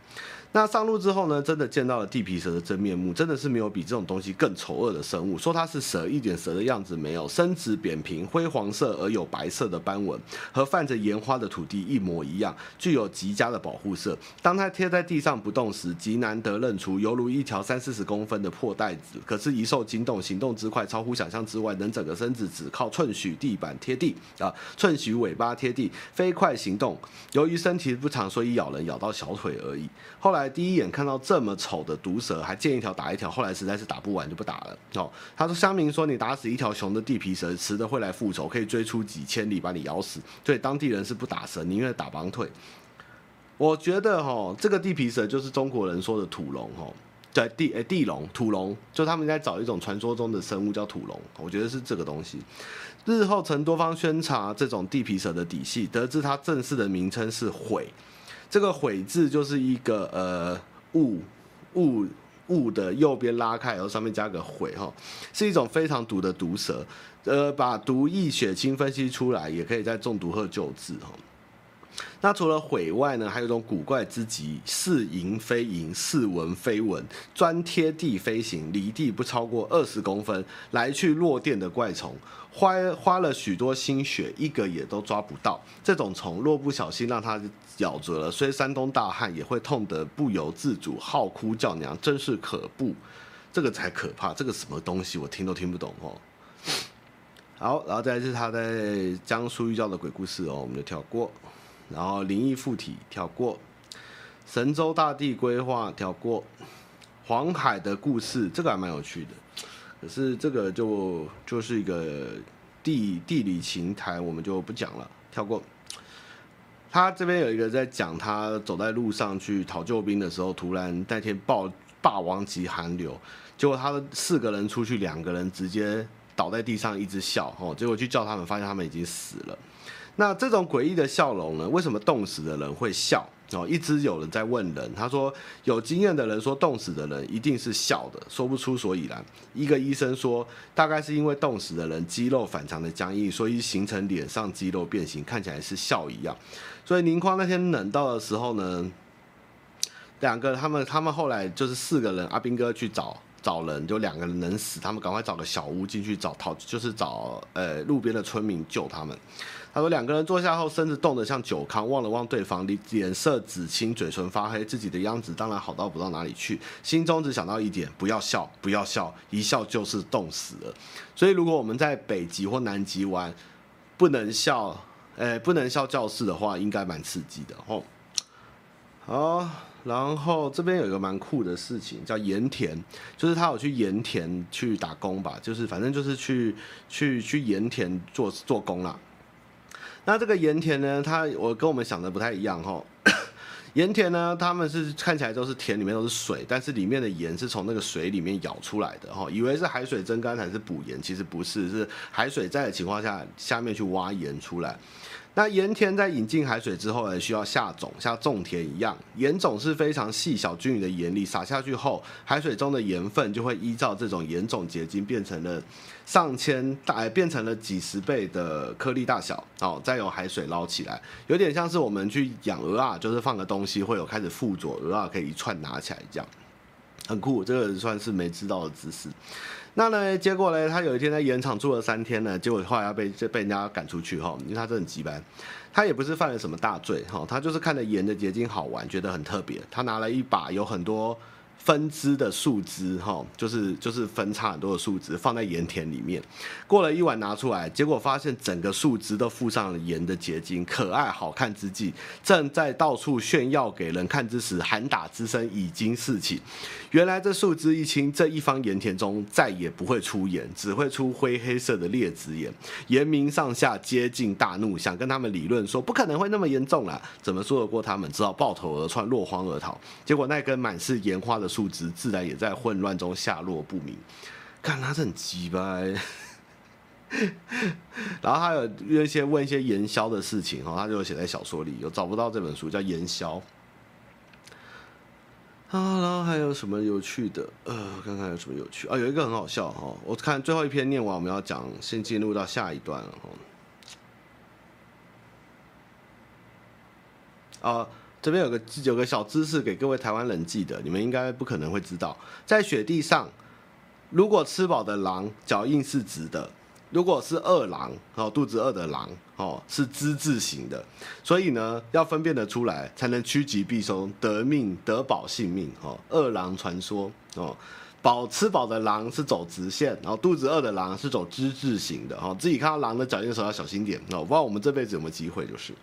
那上路之后呢，真的见到了地皮蛇的真面目，真的是没有比这种东西更丑恶的生物。说它是蛇，一点蛇的样子没有，身子扁平，灰黄色而有白色的斑纹，和泛着盐花的土地一模一样，具有极佳的保护色。当它贴在地上不动时，极难得认出，犹如一条三四十公分的破袋子。可是，一受惊动，行动之快，超乎想象之外，能整个身子只靠寸许地板贴地啊，寸许尾巴贴地，飞快行动。由于身体不长，所以咬人咬到小腿而已。后来。来第一眼看到这么丑的毒蛇，还见一条打一条，后来实在是打不完就不打了。哦，他说乡民说你打死一条熊的地皮蛇，雌的会来复仇，可以追出几千里把你咬死。所以当地人是不打蛇，宁愿打绑腿。我觉得哈，这个地皮蛇就是中国人说的土龙哈，对地诶地龙土龙，就他们在找一种传说中的生物叫土龙，我觉得是这个东西。日后曾多方宣查这种地皮蛇的底细，得知它正式的名称是毁。这个悔字就是一个呃物物物的右边拉开，然后上面加个悔哈，是一种非常毒的毒蛇。呃，把毒液血清分析出来，也可以在中毒后救治哈。那除了悔外呢，还有一种古怪之极，似蝇非蝇，似蚊非蚊，专贴地飞行，离地不超过二十公分，来去落电的怪虫，花花了许多心血，一个也都抓不到。这种虫若不小心让它咬着了，虽山东大汉也会痛得不由自主，好哭叫娘，真是可怖。这个才可怕，这个什么东西我听都听不懂哦。好，然后再来是他在江苏遇到的鬼故事哦，我们就跳过。然后灵异附体跳过，神州大地规划跳过，黄海的故事这个还蛮有趣的，可是这个就就是一个地地理情台，我们就不讲了，跳过。他这边有一个在讲，他走在路上去讨救兵的时候，突然那天暴霸王级寒流，结果他四个人出去，两个人直接倒在地上一直笑，哦，结果去叫他们，发现他们已经死了。那这种诡异的笑容呢？为什么冻死的人会笑？哦，一直有人在问人。他说，有经验的人说，冻死的人一定是笑的，说不出所以然。一个医生说，大概是因为冻死的人肌肉反常的僵硬，所以形成脸上肌肉变形，看起来是笑一样。所以宁匡那天冷到的时候呢，两个他们他们后来就是四个人，阿兵哥去找找人，就两个人能死，他们赶快找个小屋进去找讨，就是找呃路边的村民救他们。他说：“两个人坐下后，身子冻得像酒糠，望了望对方，脸脸色紫青，嘴唇发黑，自己的样子当然好到不到哪里去，心中只想到一点：不要笑，不要笑，一笑就是冻死了。所以，如果我们在北极或南极玩，不能笑，诶，不能笑教室的话，应该蛮刺激的吼。好，然后这边有一个蛮酷的事情，叫盐田，就是他有去盐田去打工吧，就是反正就是去去去盐田做做工啦。”那这个盐田呢，它我跟我们想的不太一样哈。盐田呢，他们是看起来都是田里面都是水，但是里面的盐是从那个水里面舀出来的哈，以为是海水蒸干才是补盐，其实不是，是海水在的情况下下面去挖盐出来。那盐田在引进海水之后呢，需要下种，像种田一样，盐种是非常细小均匀的盐粒，撒下去后，海水中的盐分就会依照这种盐种结晶，变成了上千大，变成了几十倍的颗粒大小，哦，再由海水捞起来，有点像是我们去养鹅啊，就是放个东西会有开始附着，鹅啊可以一串拿起来这样，很酷，这个算是没知道的知识。那呢？结果呢？他有一天在盐场住了三天呢，结果后来要被被人家赶出去哈，因为他真的很机掰。他也不是犯了什么大罪哈，他就是看着盐的结晶好玩，觉得很特别。他拿了一把有很多。分支的树枝，哈，就是就是分叉很多的树枝放在盐田里面，过了一晚拿出来，结果发现整个树枝都附上了盐的结晶，可爱好看之际，正在到处炫耀给人看之时，喊打之声已经四起。原来这树枝一清，这一方盐田中再也不会出盐，只会出灰黑色的劣质盐。盐民上下皆尽大怒，想跟他们理论说不可能会那么严重啦，怎么说得过他们？只好抱头而窜，落荒而逃。结果那根满是盐花的。树枝自然也在混乱中下落不明，看他是很鸡掰，然后还有一些问一些盐枭的事情哈，他就写在小说里，有找不到这本书叫盐枭。啊，然后还有什么有趣的？呃，看看有什么有趣啊，有一个很好笑哈，我看最后一篇念完，我们要讲，先进入到下一段了哈。啊。这边有个有个小知识给各位台湾人记得，你们应该不可能会知道，在雪地上，如果吃饱的狼脚印是直的，如果是饿狼哦，肚子饿的狼哦，是之字形的，所以呢，要分辨得出来，才能趋吉避凶，得命得保性命哦。饿狼传说哦，饱吃饱的狼是走直线，然后肚子饿的狼是走之字形的哦。自己看到狼的脚印的时候要小心点哦，不知道我们这辈子有没有机会就是。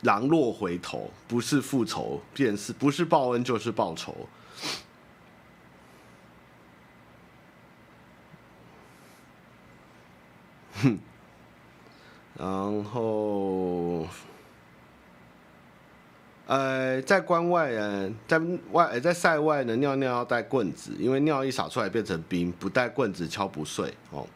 狼若回头，不是复仇，便是不是报恩就是报仇。然后。呃，在关外呃，在外在塞外呢，尿尿要带棍子，因为尿一洒出来变成冰，不带棍子敲不碎哦。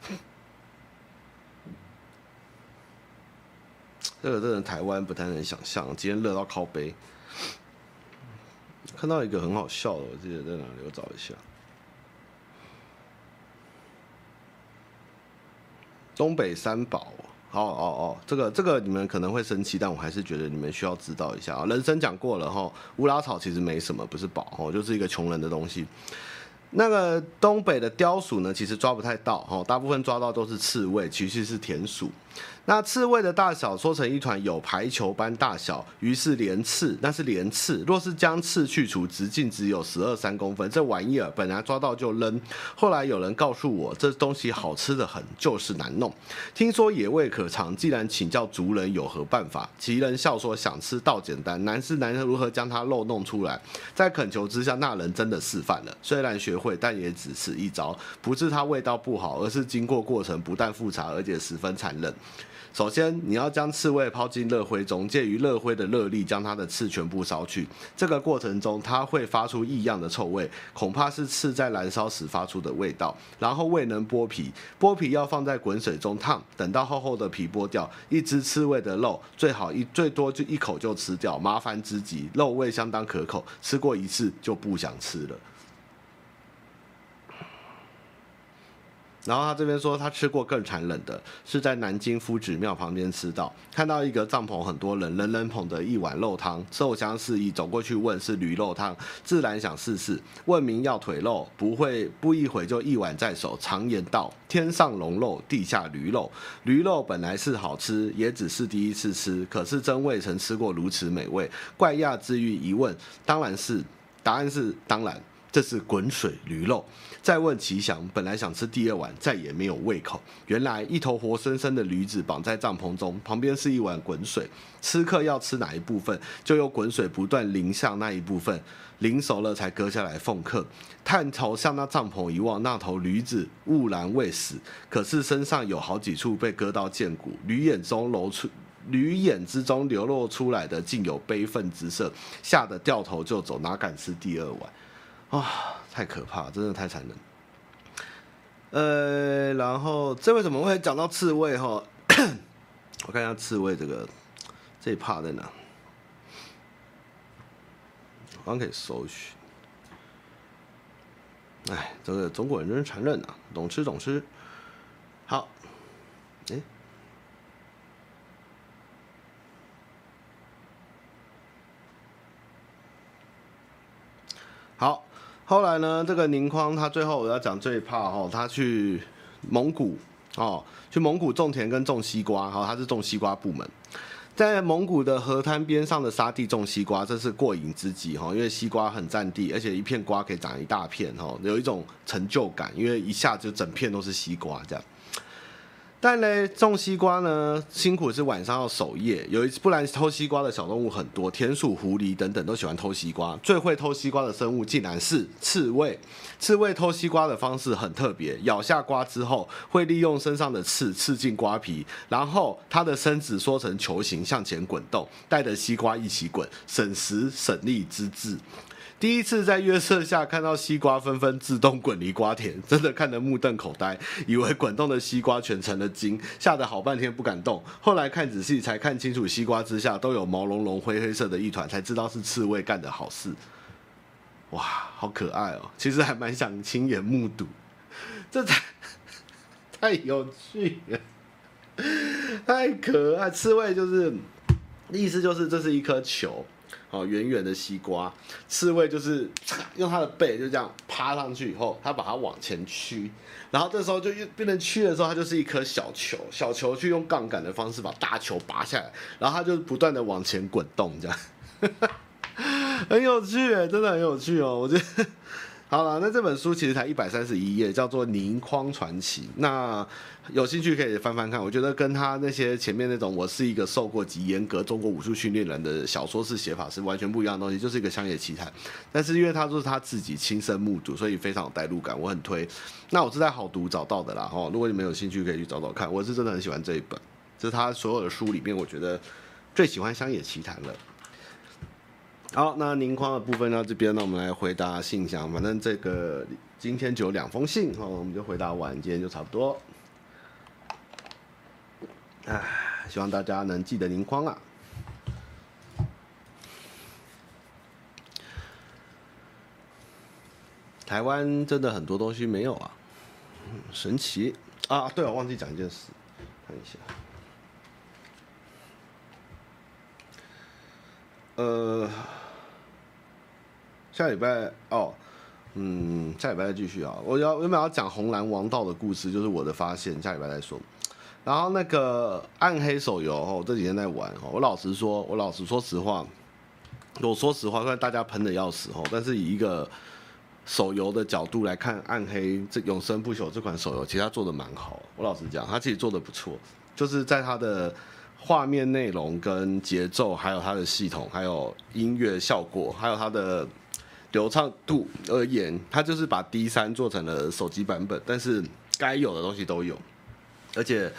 这个真的台湾不太能想象，今天热到靠北。看到一个很好笑的，我记得在哪里？我找一下。东北三宝，哦哦哦，这个这个你们可能会生气，但我还是觉得你们需要知道一下啊。人参讲过了哈，乌拉草其实没什么，不是宝哦，就是一个穷人的东西。那个东北的貂鼠呢，其实抓不太到哈，大部分抓到都是刺猬，其实是田鼠。那刺猬的大小缩成一团，有排球般大小，于是连刺，那是连刺。若是将刺去除，直径只有十二三公分。这玩意儿本来抓到就扔，后来有人告诉我，这东西好吃得很，就是难弄。听说野味可尝，既然请教族人有何办法？其人笑说：想吃倒简单，难是难如何将它肉弄出来。在恳求之下，那人真的示范了。虽然学会，但也只此一招，不是它味道不好，而是经过过程不但复杂，而且十分残忍。首先，你要将刺猬抛进热灰中，借于热灰的热力将它的刺全部烧去。这个过程中，它会发出异样的臭味，恐怕是刺在燃烧时发出的味道。然后未能剥皮，剥皮要放在滚水中烫，等到厚厚的皮剥掉，一只刺猬的肉最好一最多就一口就吃掉，麻烦之极，肉味相当可口，吃过一次就不想吃了。然后他这边说，他吃过更残忍的，是在南京夫子庙旁边吃到，看到一个帐篷很多人，人人捧着一碗肉汤，受香示意，走过去问是驴肉汤，自然想试试，问明要腿肉，不会不一会就一碗在手，常言道，天上龙肉，地下驴肉，驴肉本来是好吃，也只是第一次吃，可是真未曾吃过如此美味，怪讶之余一问，当然是，答案是当然。这是滚水驴肉。再问吉祥，本来想吃第二碗，再也没有胃口。原来一头活生生的驴子绑在帐篷中，旁边是一碗滚水。吃客要吃哪一部分，就用滚水不断淋向那一部分，淋熟了才割下来奉客。探头向那帐篷一望，那头驴子兀然未死，可是身上有好几处被割到见骨，驴眼中流出，驴眼之中流露出来的竟有悲愤之色，吓得掉头就走，哪敢吃第二碗？啊、太可怕，真的太残忍。呃，然后这为什么会讲到刺猬哈？我看一下刺猬这个这一 part 在哪？好像可以搜寻。哎，这个中国人真是残忍啊，懂吃懂吃。好，哎，好。后来呢，这个宁匡他最后我要讲最怕哈，他去蒙古哦，去蒙古种田跟种西瓜哈，他是种西瓜部门，在蒙古的河滩边上的沙地种西瓜，这是过瘾之极哈，因为西瓜很占地，而且一片瓜可以长一大片哈，有一种成就感，因为一下就整片都是西瓜这样。但呢，种西瓜呢，辛苦是晚上要守夜，有一次不然偷西瓜的小动物很多，田鼠、狐狸等等都喜欢偷西瓜。最会偷西瓜的生物竟然是刺猬。刺猬偷西瓜的方式很特别，咬下瓜之后，会利用身上的刺刺进瓜皮，然后它的身子缩成球形向前滚动，带着西瓜一起滚，省时省力之至。第一次在月色下看到西瓜纷纷自动滚离瓜田，真的看得目瞪口呆，以为滚动的西瓜全成了精，吓得好半天不敢动。后来看仔细才看清楚，西瓜之下都有毛茸茸灰黑色的一团，才知道是刺猬干的好事。哇，好可爱哦！其实还蛮想亲眼目睹，这才 太有趣了，太可爱。刺猬就是意思就是这是一颗球。哦，圆圆的西瓜，刺猬就是 用它的背就这样趴上去以后，它把它往前屈，然后这时候就又变成屈的时候，它就是一颗小球，小球去用杠杆的方式把大球拔下来，然后它就不断的往前滚动，这样，很有趣，真的很有趣哦，我觉得。好了，那这本书其实才一百三十一页，叫做《宁匡传奇》。那有兴趣可以翻翻看。我觉得跟他那些前面那种“我是一个受过极严格中国武术训练人”的小说式写法是完全不一样的东西，就是一个乡野奇谈。但是因为他说是他自己亲身目睹，所以非常有代入感，我很推。那我是在好读找到的啦，哦，如果你们有兴趣可以去找找看。我是真的很喜欢这一本，这是他所有的书里面，我觉得最喜欢乡野奇谈了。好，那宁匡的部分到这边，那我们来回答信箱。反正这个今天只有两封信，好，我们就回答完，今天就差不多。唉，希望大家能记得宁匡啊。台湾真的很多东西没有啊，神奇啊！对，我忘记讲一件事，看一下。呃。下礼拜哦，嗯，下礼拜再继续啊。我要原本要讲红蓝王道的故事，就是我的发现，下礼拜再说。然后那个暗黑手游哦，这几天在玩哦。我老实说，我老实说实话，我说实话，虽然大家喷的要死哦，但是以一个手游的角度来看，暗黑这永生不朽这款手游，其实它做的蛮好。我老实讲，它其实做的不错，就是在它的。画面内容跟节奏，还有它的系统，还有音乐效果，还有它的流畅度而言，它就是把 D 三做成了手机版本，但是该有的东西都有，而且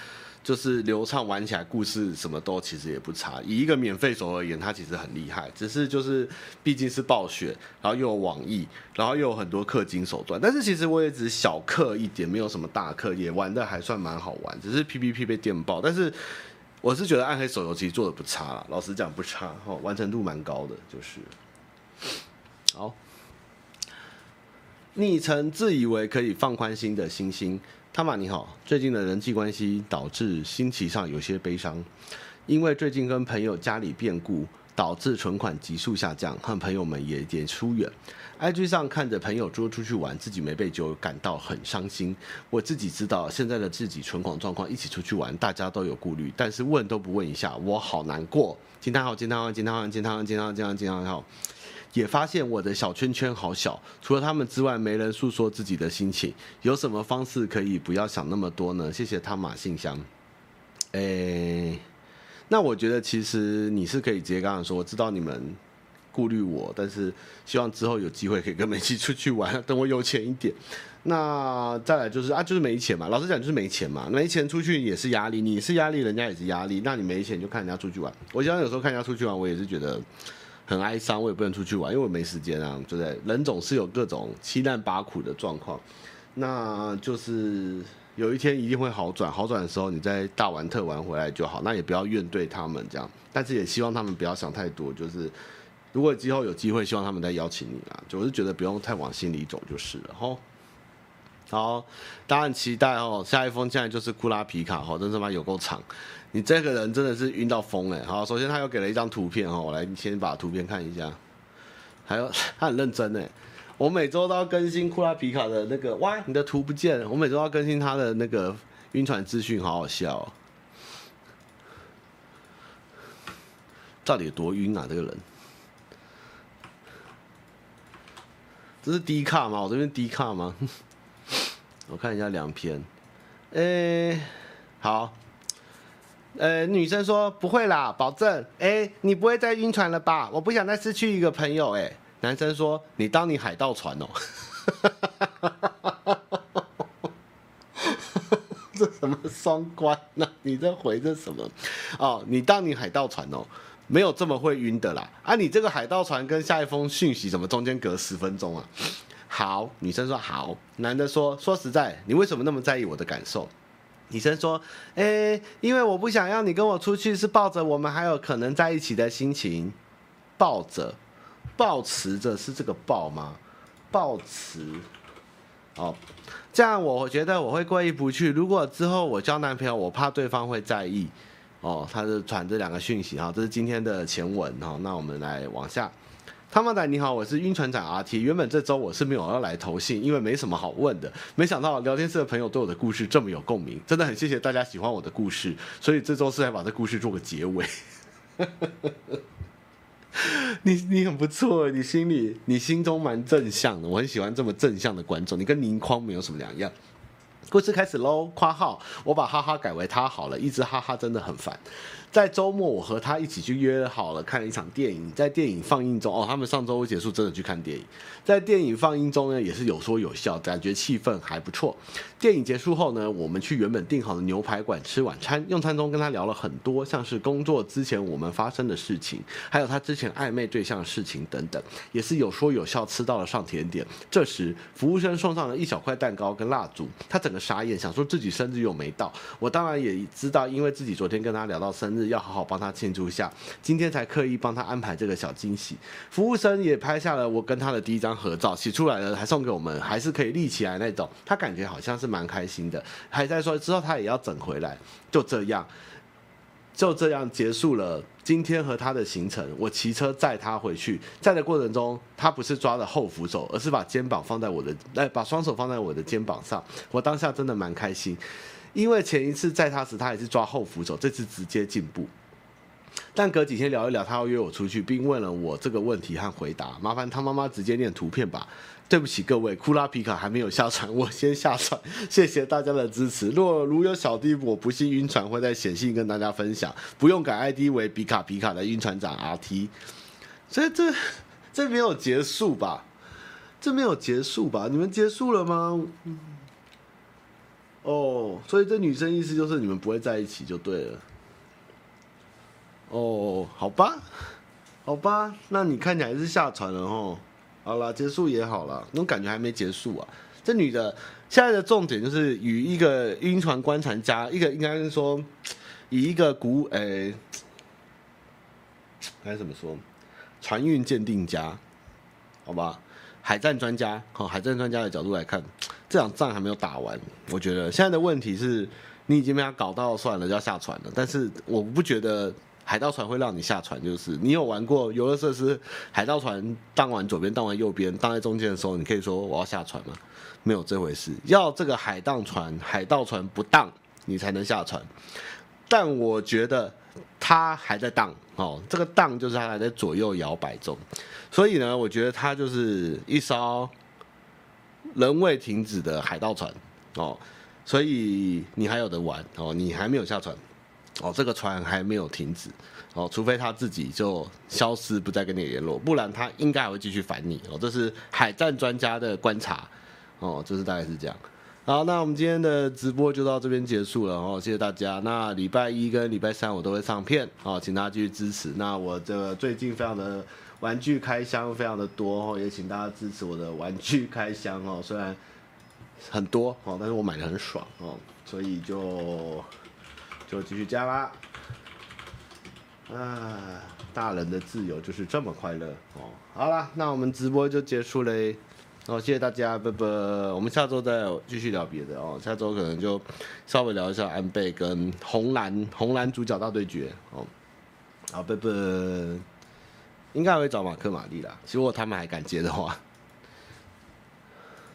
就是流畅玩起来，故事什么都其实也不差。以一个免费手而言，它其实很厉害，只是就是毕竟是暴雪，然后又有网易，然后又有很多氪金手段，但是其实我也只小氪一点，没有什么大氪，也玩得还算蛮好玩，只是 PVP 被电爆，但是。我是觉得暗黑手游其实做的不差啦，老实讲不差哈，完成度蛮高的，就是。好，昵称自以为可以放宽心的星星，汤玛你好，最近的人际关系导致心情上有些悲伤，因为最近跟朋友家里变故。导致存款急速下降，和朋友们也有点疏远。IG 上看着朋友说出去玩，自己没被揪，感到很伤心。我自己知道现在的自己存款状况，一起出去玩，大家都有顾虑，但是问都不问一下，我好难过。惊叹号！惊叹号！惊叹号！惊叹号！惊叹号！惊叹号！惊叹号！也发现我的小圈圈好小，除了他们之外，没人诉说自己的心情。有什么方式可以不要想那么多呢？谢谢汤马信箱。诶。那我觉得其实你是可以直接跟他说，我知道你们顾虑我，但是希望之后有机会可以跟我们一起出去玩，等我有钱一点。那再来就是啊，就是没钱嘛，老实讲就是没钱嘛，没钱出去也是压力，你是压力，人家也是压力。那你没钱就看人家出去玩，我想有时候看人家出去玩，我也是觉得很哀伤，我也不能出去玩，因为我没时间啊，就在？人总是有各种七难八苦的状况，那就是。有一天一定会好转，好转的时候你再大玩特玩回来就好，那也不要怨对他们这样，但是也希望他们不要想太多，就是如果之后有机会，希望他们再邀请你啊，就我是觉得不用太往心里走就是了吼。好，大家很期待哦，下一封现在就是库拉皮卡哦，真他妈有够长，你这个人真的是晕到疯哎。好，首先他又给了一张图片哦，我来先把图片看一下，还有他很认真哎。我每周都要更新库拉皮卡的那个，哇，你的图不见了。我每周都要更新他的那个晕船资讯，好好笑哦。到底有多晕啊？这个人，这是低卡吗？我这边低卡吗？我看一下两篇。诶、好。呃、女生说不会啦，保证。诶、你不会再晕船了吧？我不想再失去一个朋友、欸。诶。男生说：“你当你海盗船哦，这什么双关呢？你这回这什么？哦，你当你海盗船哦，没有这么会晕的啦。啊，你这个海盗船跟下一封讯息怎么中间隔十分钟啊？好，女生说好。男的说：说实在，你为什么那么在意我的感受？女生说：诶，因为我不想要你跟我出去，是抱着我们还有可能在一起的心情，抱着。”抱持着是这个抱吗？抱持，哦，这样我觉得我会过意不去。如果之后我交男朋友，我怕对方会在意。哦，他是传这两个讯息哈，这是今天的前文哈。那我们来往下。汤妈仔你好，我是晕船长 RT。原本这周我是没有要来投信，因为没什么好问的。没想到聊天室的朋友对我的故事这么有共鸣，真的很谢谢大家喜欢我的故事。所以这周是来把这故事做个结尾。你你很不错，你心里你心中蛮正向的，我很喜欢这么正向的观众，你跟倪匡没有什么两样。故事开始喽！括号，我把哈哈改为他好了，一直哈哈真的很烦。在周末，我和他一起去约好了看一场电影。在电影放映中，哦，他们上周结束，真的去看电影。在电影放映中呢，也是有说有笑，感觉气氛还不错。电影结束后呢，我们去原本订好的牛排馆吃晚餐。用餐中跟他聊了很多，像是工作之前我们发生的事情，还有他之前暧昧对象的事情等等，也是有说有笑，吃到了上甜点。这时，服务生送上了一小块蛋糕跟蜡烛，他整个傻眼，想说自己生日又没到。我当然也知道，因为自己昨天跟他聊到生日。要好好帮他庆祝一下，今天才刻意帮他安排这个小惊喜。服务生也拍下了我跟他的第一张合照，洗出来了还送给我们，还是可以立起来那种。他感觉好像是蛮开心的，还在说之后他也要整回来。就这样，就这样结束了今天和他的行程。我骑车载他回去，在的过程中，他不是抓着后扶手，而是把肩膀放在我的，哎，把双手放在我的肩膀上。我当下真的蛮开心。因为前一次载他时，他也是抓后扶手，这次直接进步。但隔几天聊一聊，他要约我出去，并问了我这个问题和回答。麻烦他妈妈直接念图片吧。对不起各位，库拉皮卡还没有下船，我先下船。谢谢大家的支持。若如有小弟我不幸晕船，会在写信跟大家分享。不用改 ID 为比卡皮卡的晕船长 RT。所以这这没有结束吧？这没有结束吧？你们结束了吗？哦所以这女生意思就是你们不会在一起就对了。哦好吧，好吧，那你看起来是下船了哦。好了，结束也好了，那种感觉还没结束啊。这女的现在的重点就是与一个晕船观察家，一个应该是说以一个古诶，该、欸、怎么说？船运鉴定家，好吧，海战专家，好，海战专家的角度来看。这场仗还没有打完，我觉得现在的问题是，你已经被他搞到算了，就要下船了。但是我不觉得海盗船会让你下船，就是你有玩过游乐设施，海盗船荡完左边，荡完右边，荡在中间的时候，你可以说我要下船吗？没有这回事，要这个海盗船，海盗船不荡，你才能下船。但我觉得他还在荡哦，这个荡就是他还在左右摇摆中，所以呢，我觉得他就是一艘。人未停止的海盗船，哦，所以你还有得玩哦，你还没有下船，哦，这个船还没有停止，哦，除非他自己就消失不再跟你联络，不然他应该还会继续烦你，哦，这是海战专家的观察，哦，就是大概是这样。好，那我们今天的直播就到这边结束了，哦，谢谢大家。那礼拜一跟礼拜三我都会上片，哦，请大家继续支持。那我这最近非常的。玩具开箱非常的多哦，也请大家支持我的玩具开箱哦。虽然很多哦，但是我买的很爽哦，所以就就继续加啦。啊，大人的自由就是这么快乐哦。好啦，那我们直播就结束嘞。哦，谢谢大家，拜拜。我们下周再继续聊别的哦。下周可能就稍微聊一下安倍跟红蓝红蓝主角大对决哦。好，拜拜。应该会找马克马利啦，如果他们还敢接的话。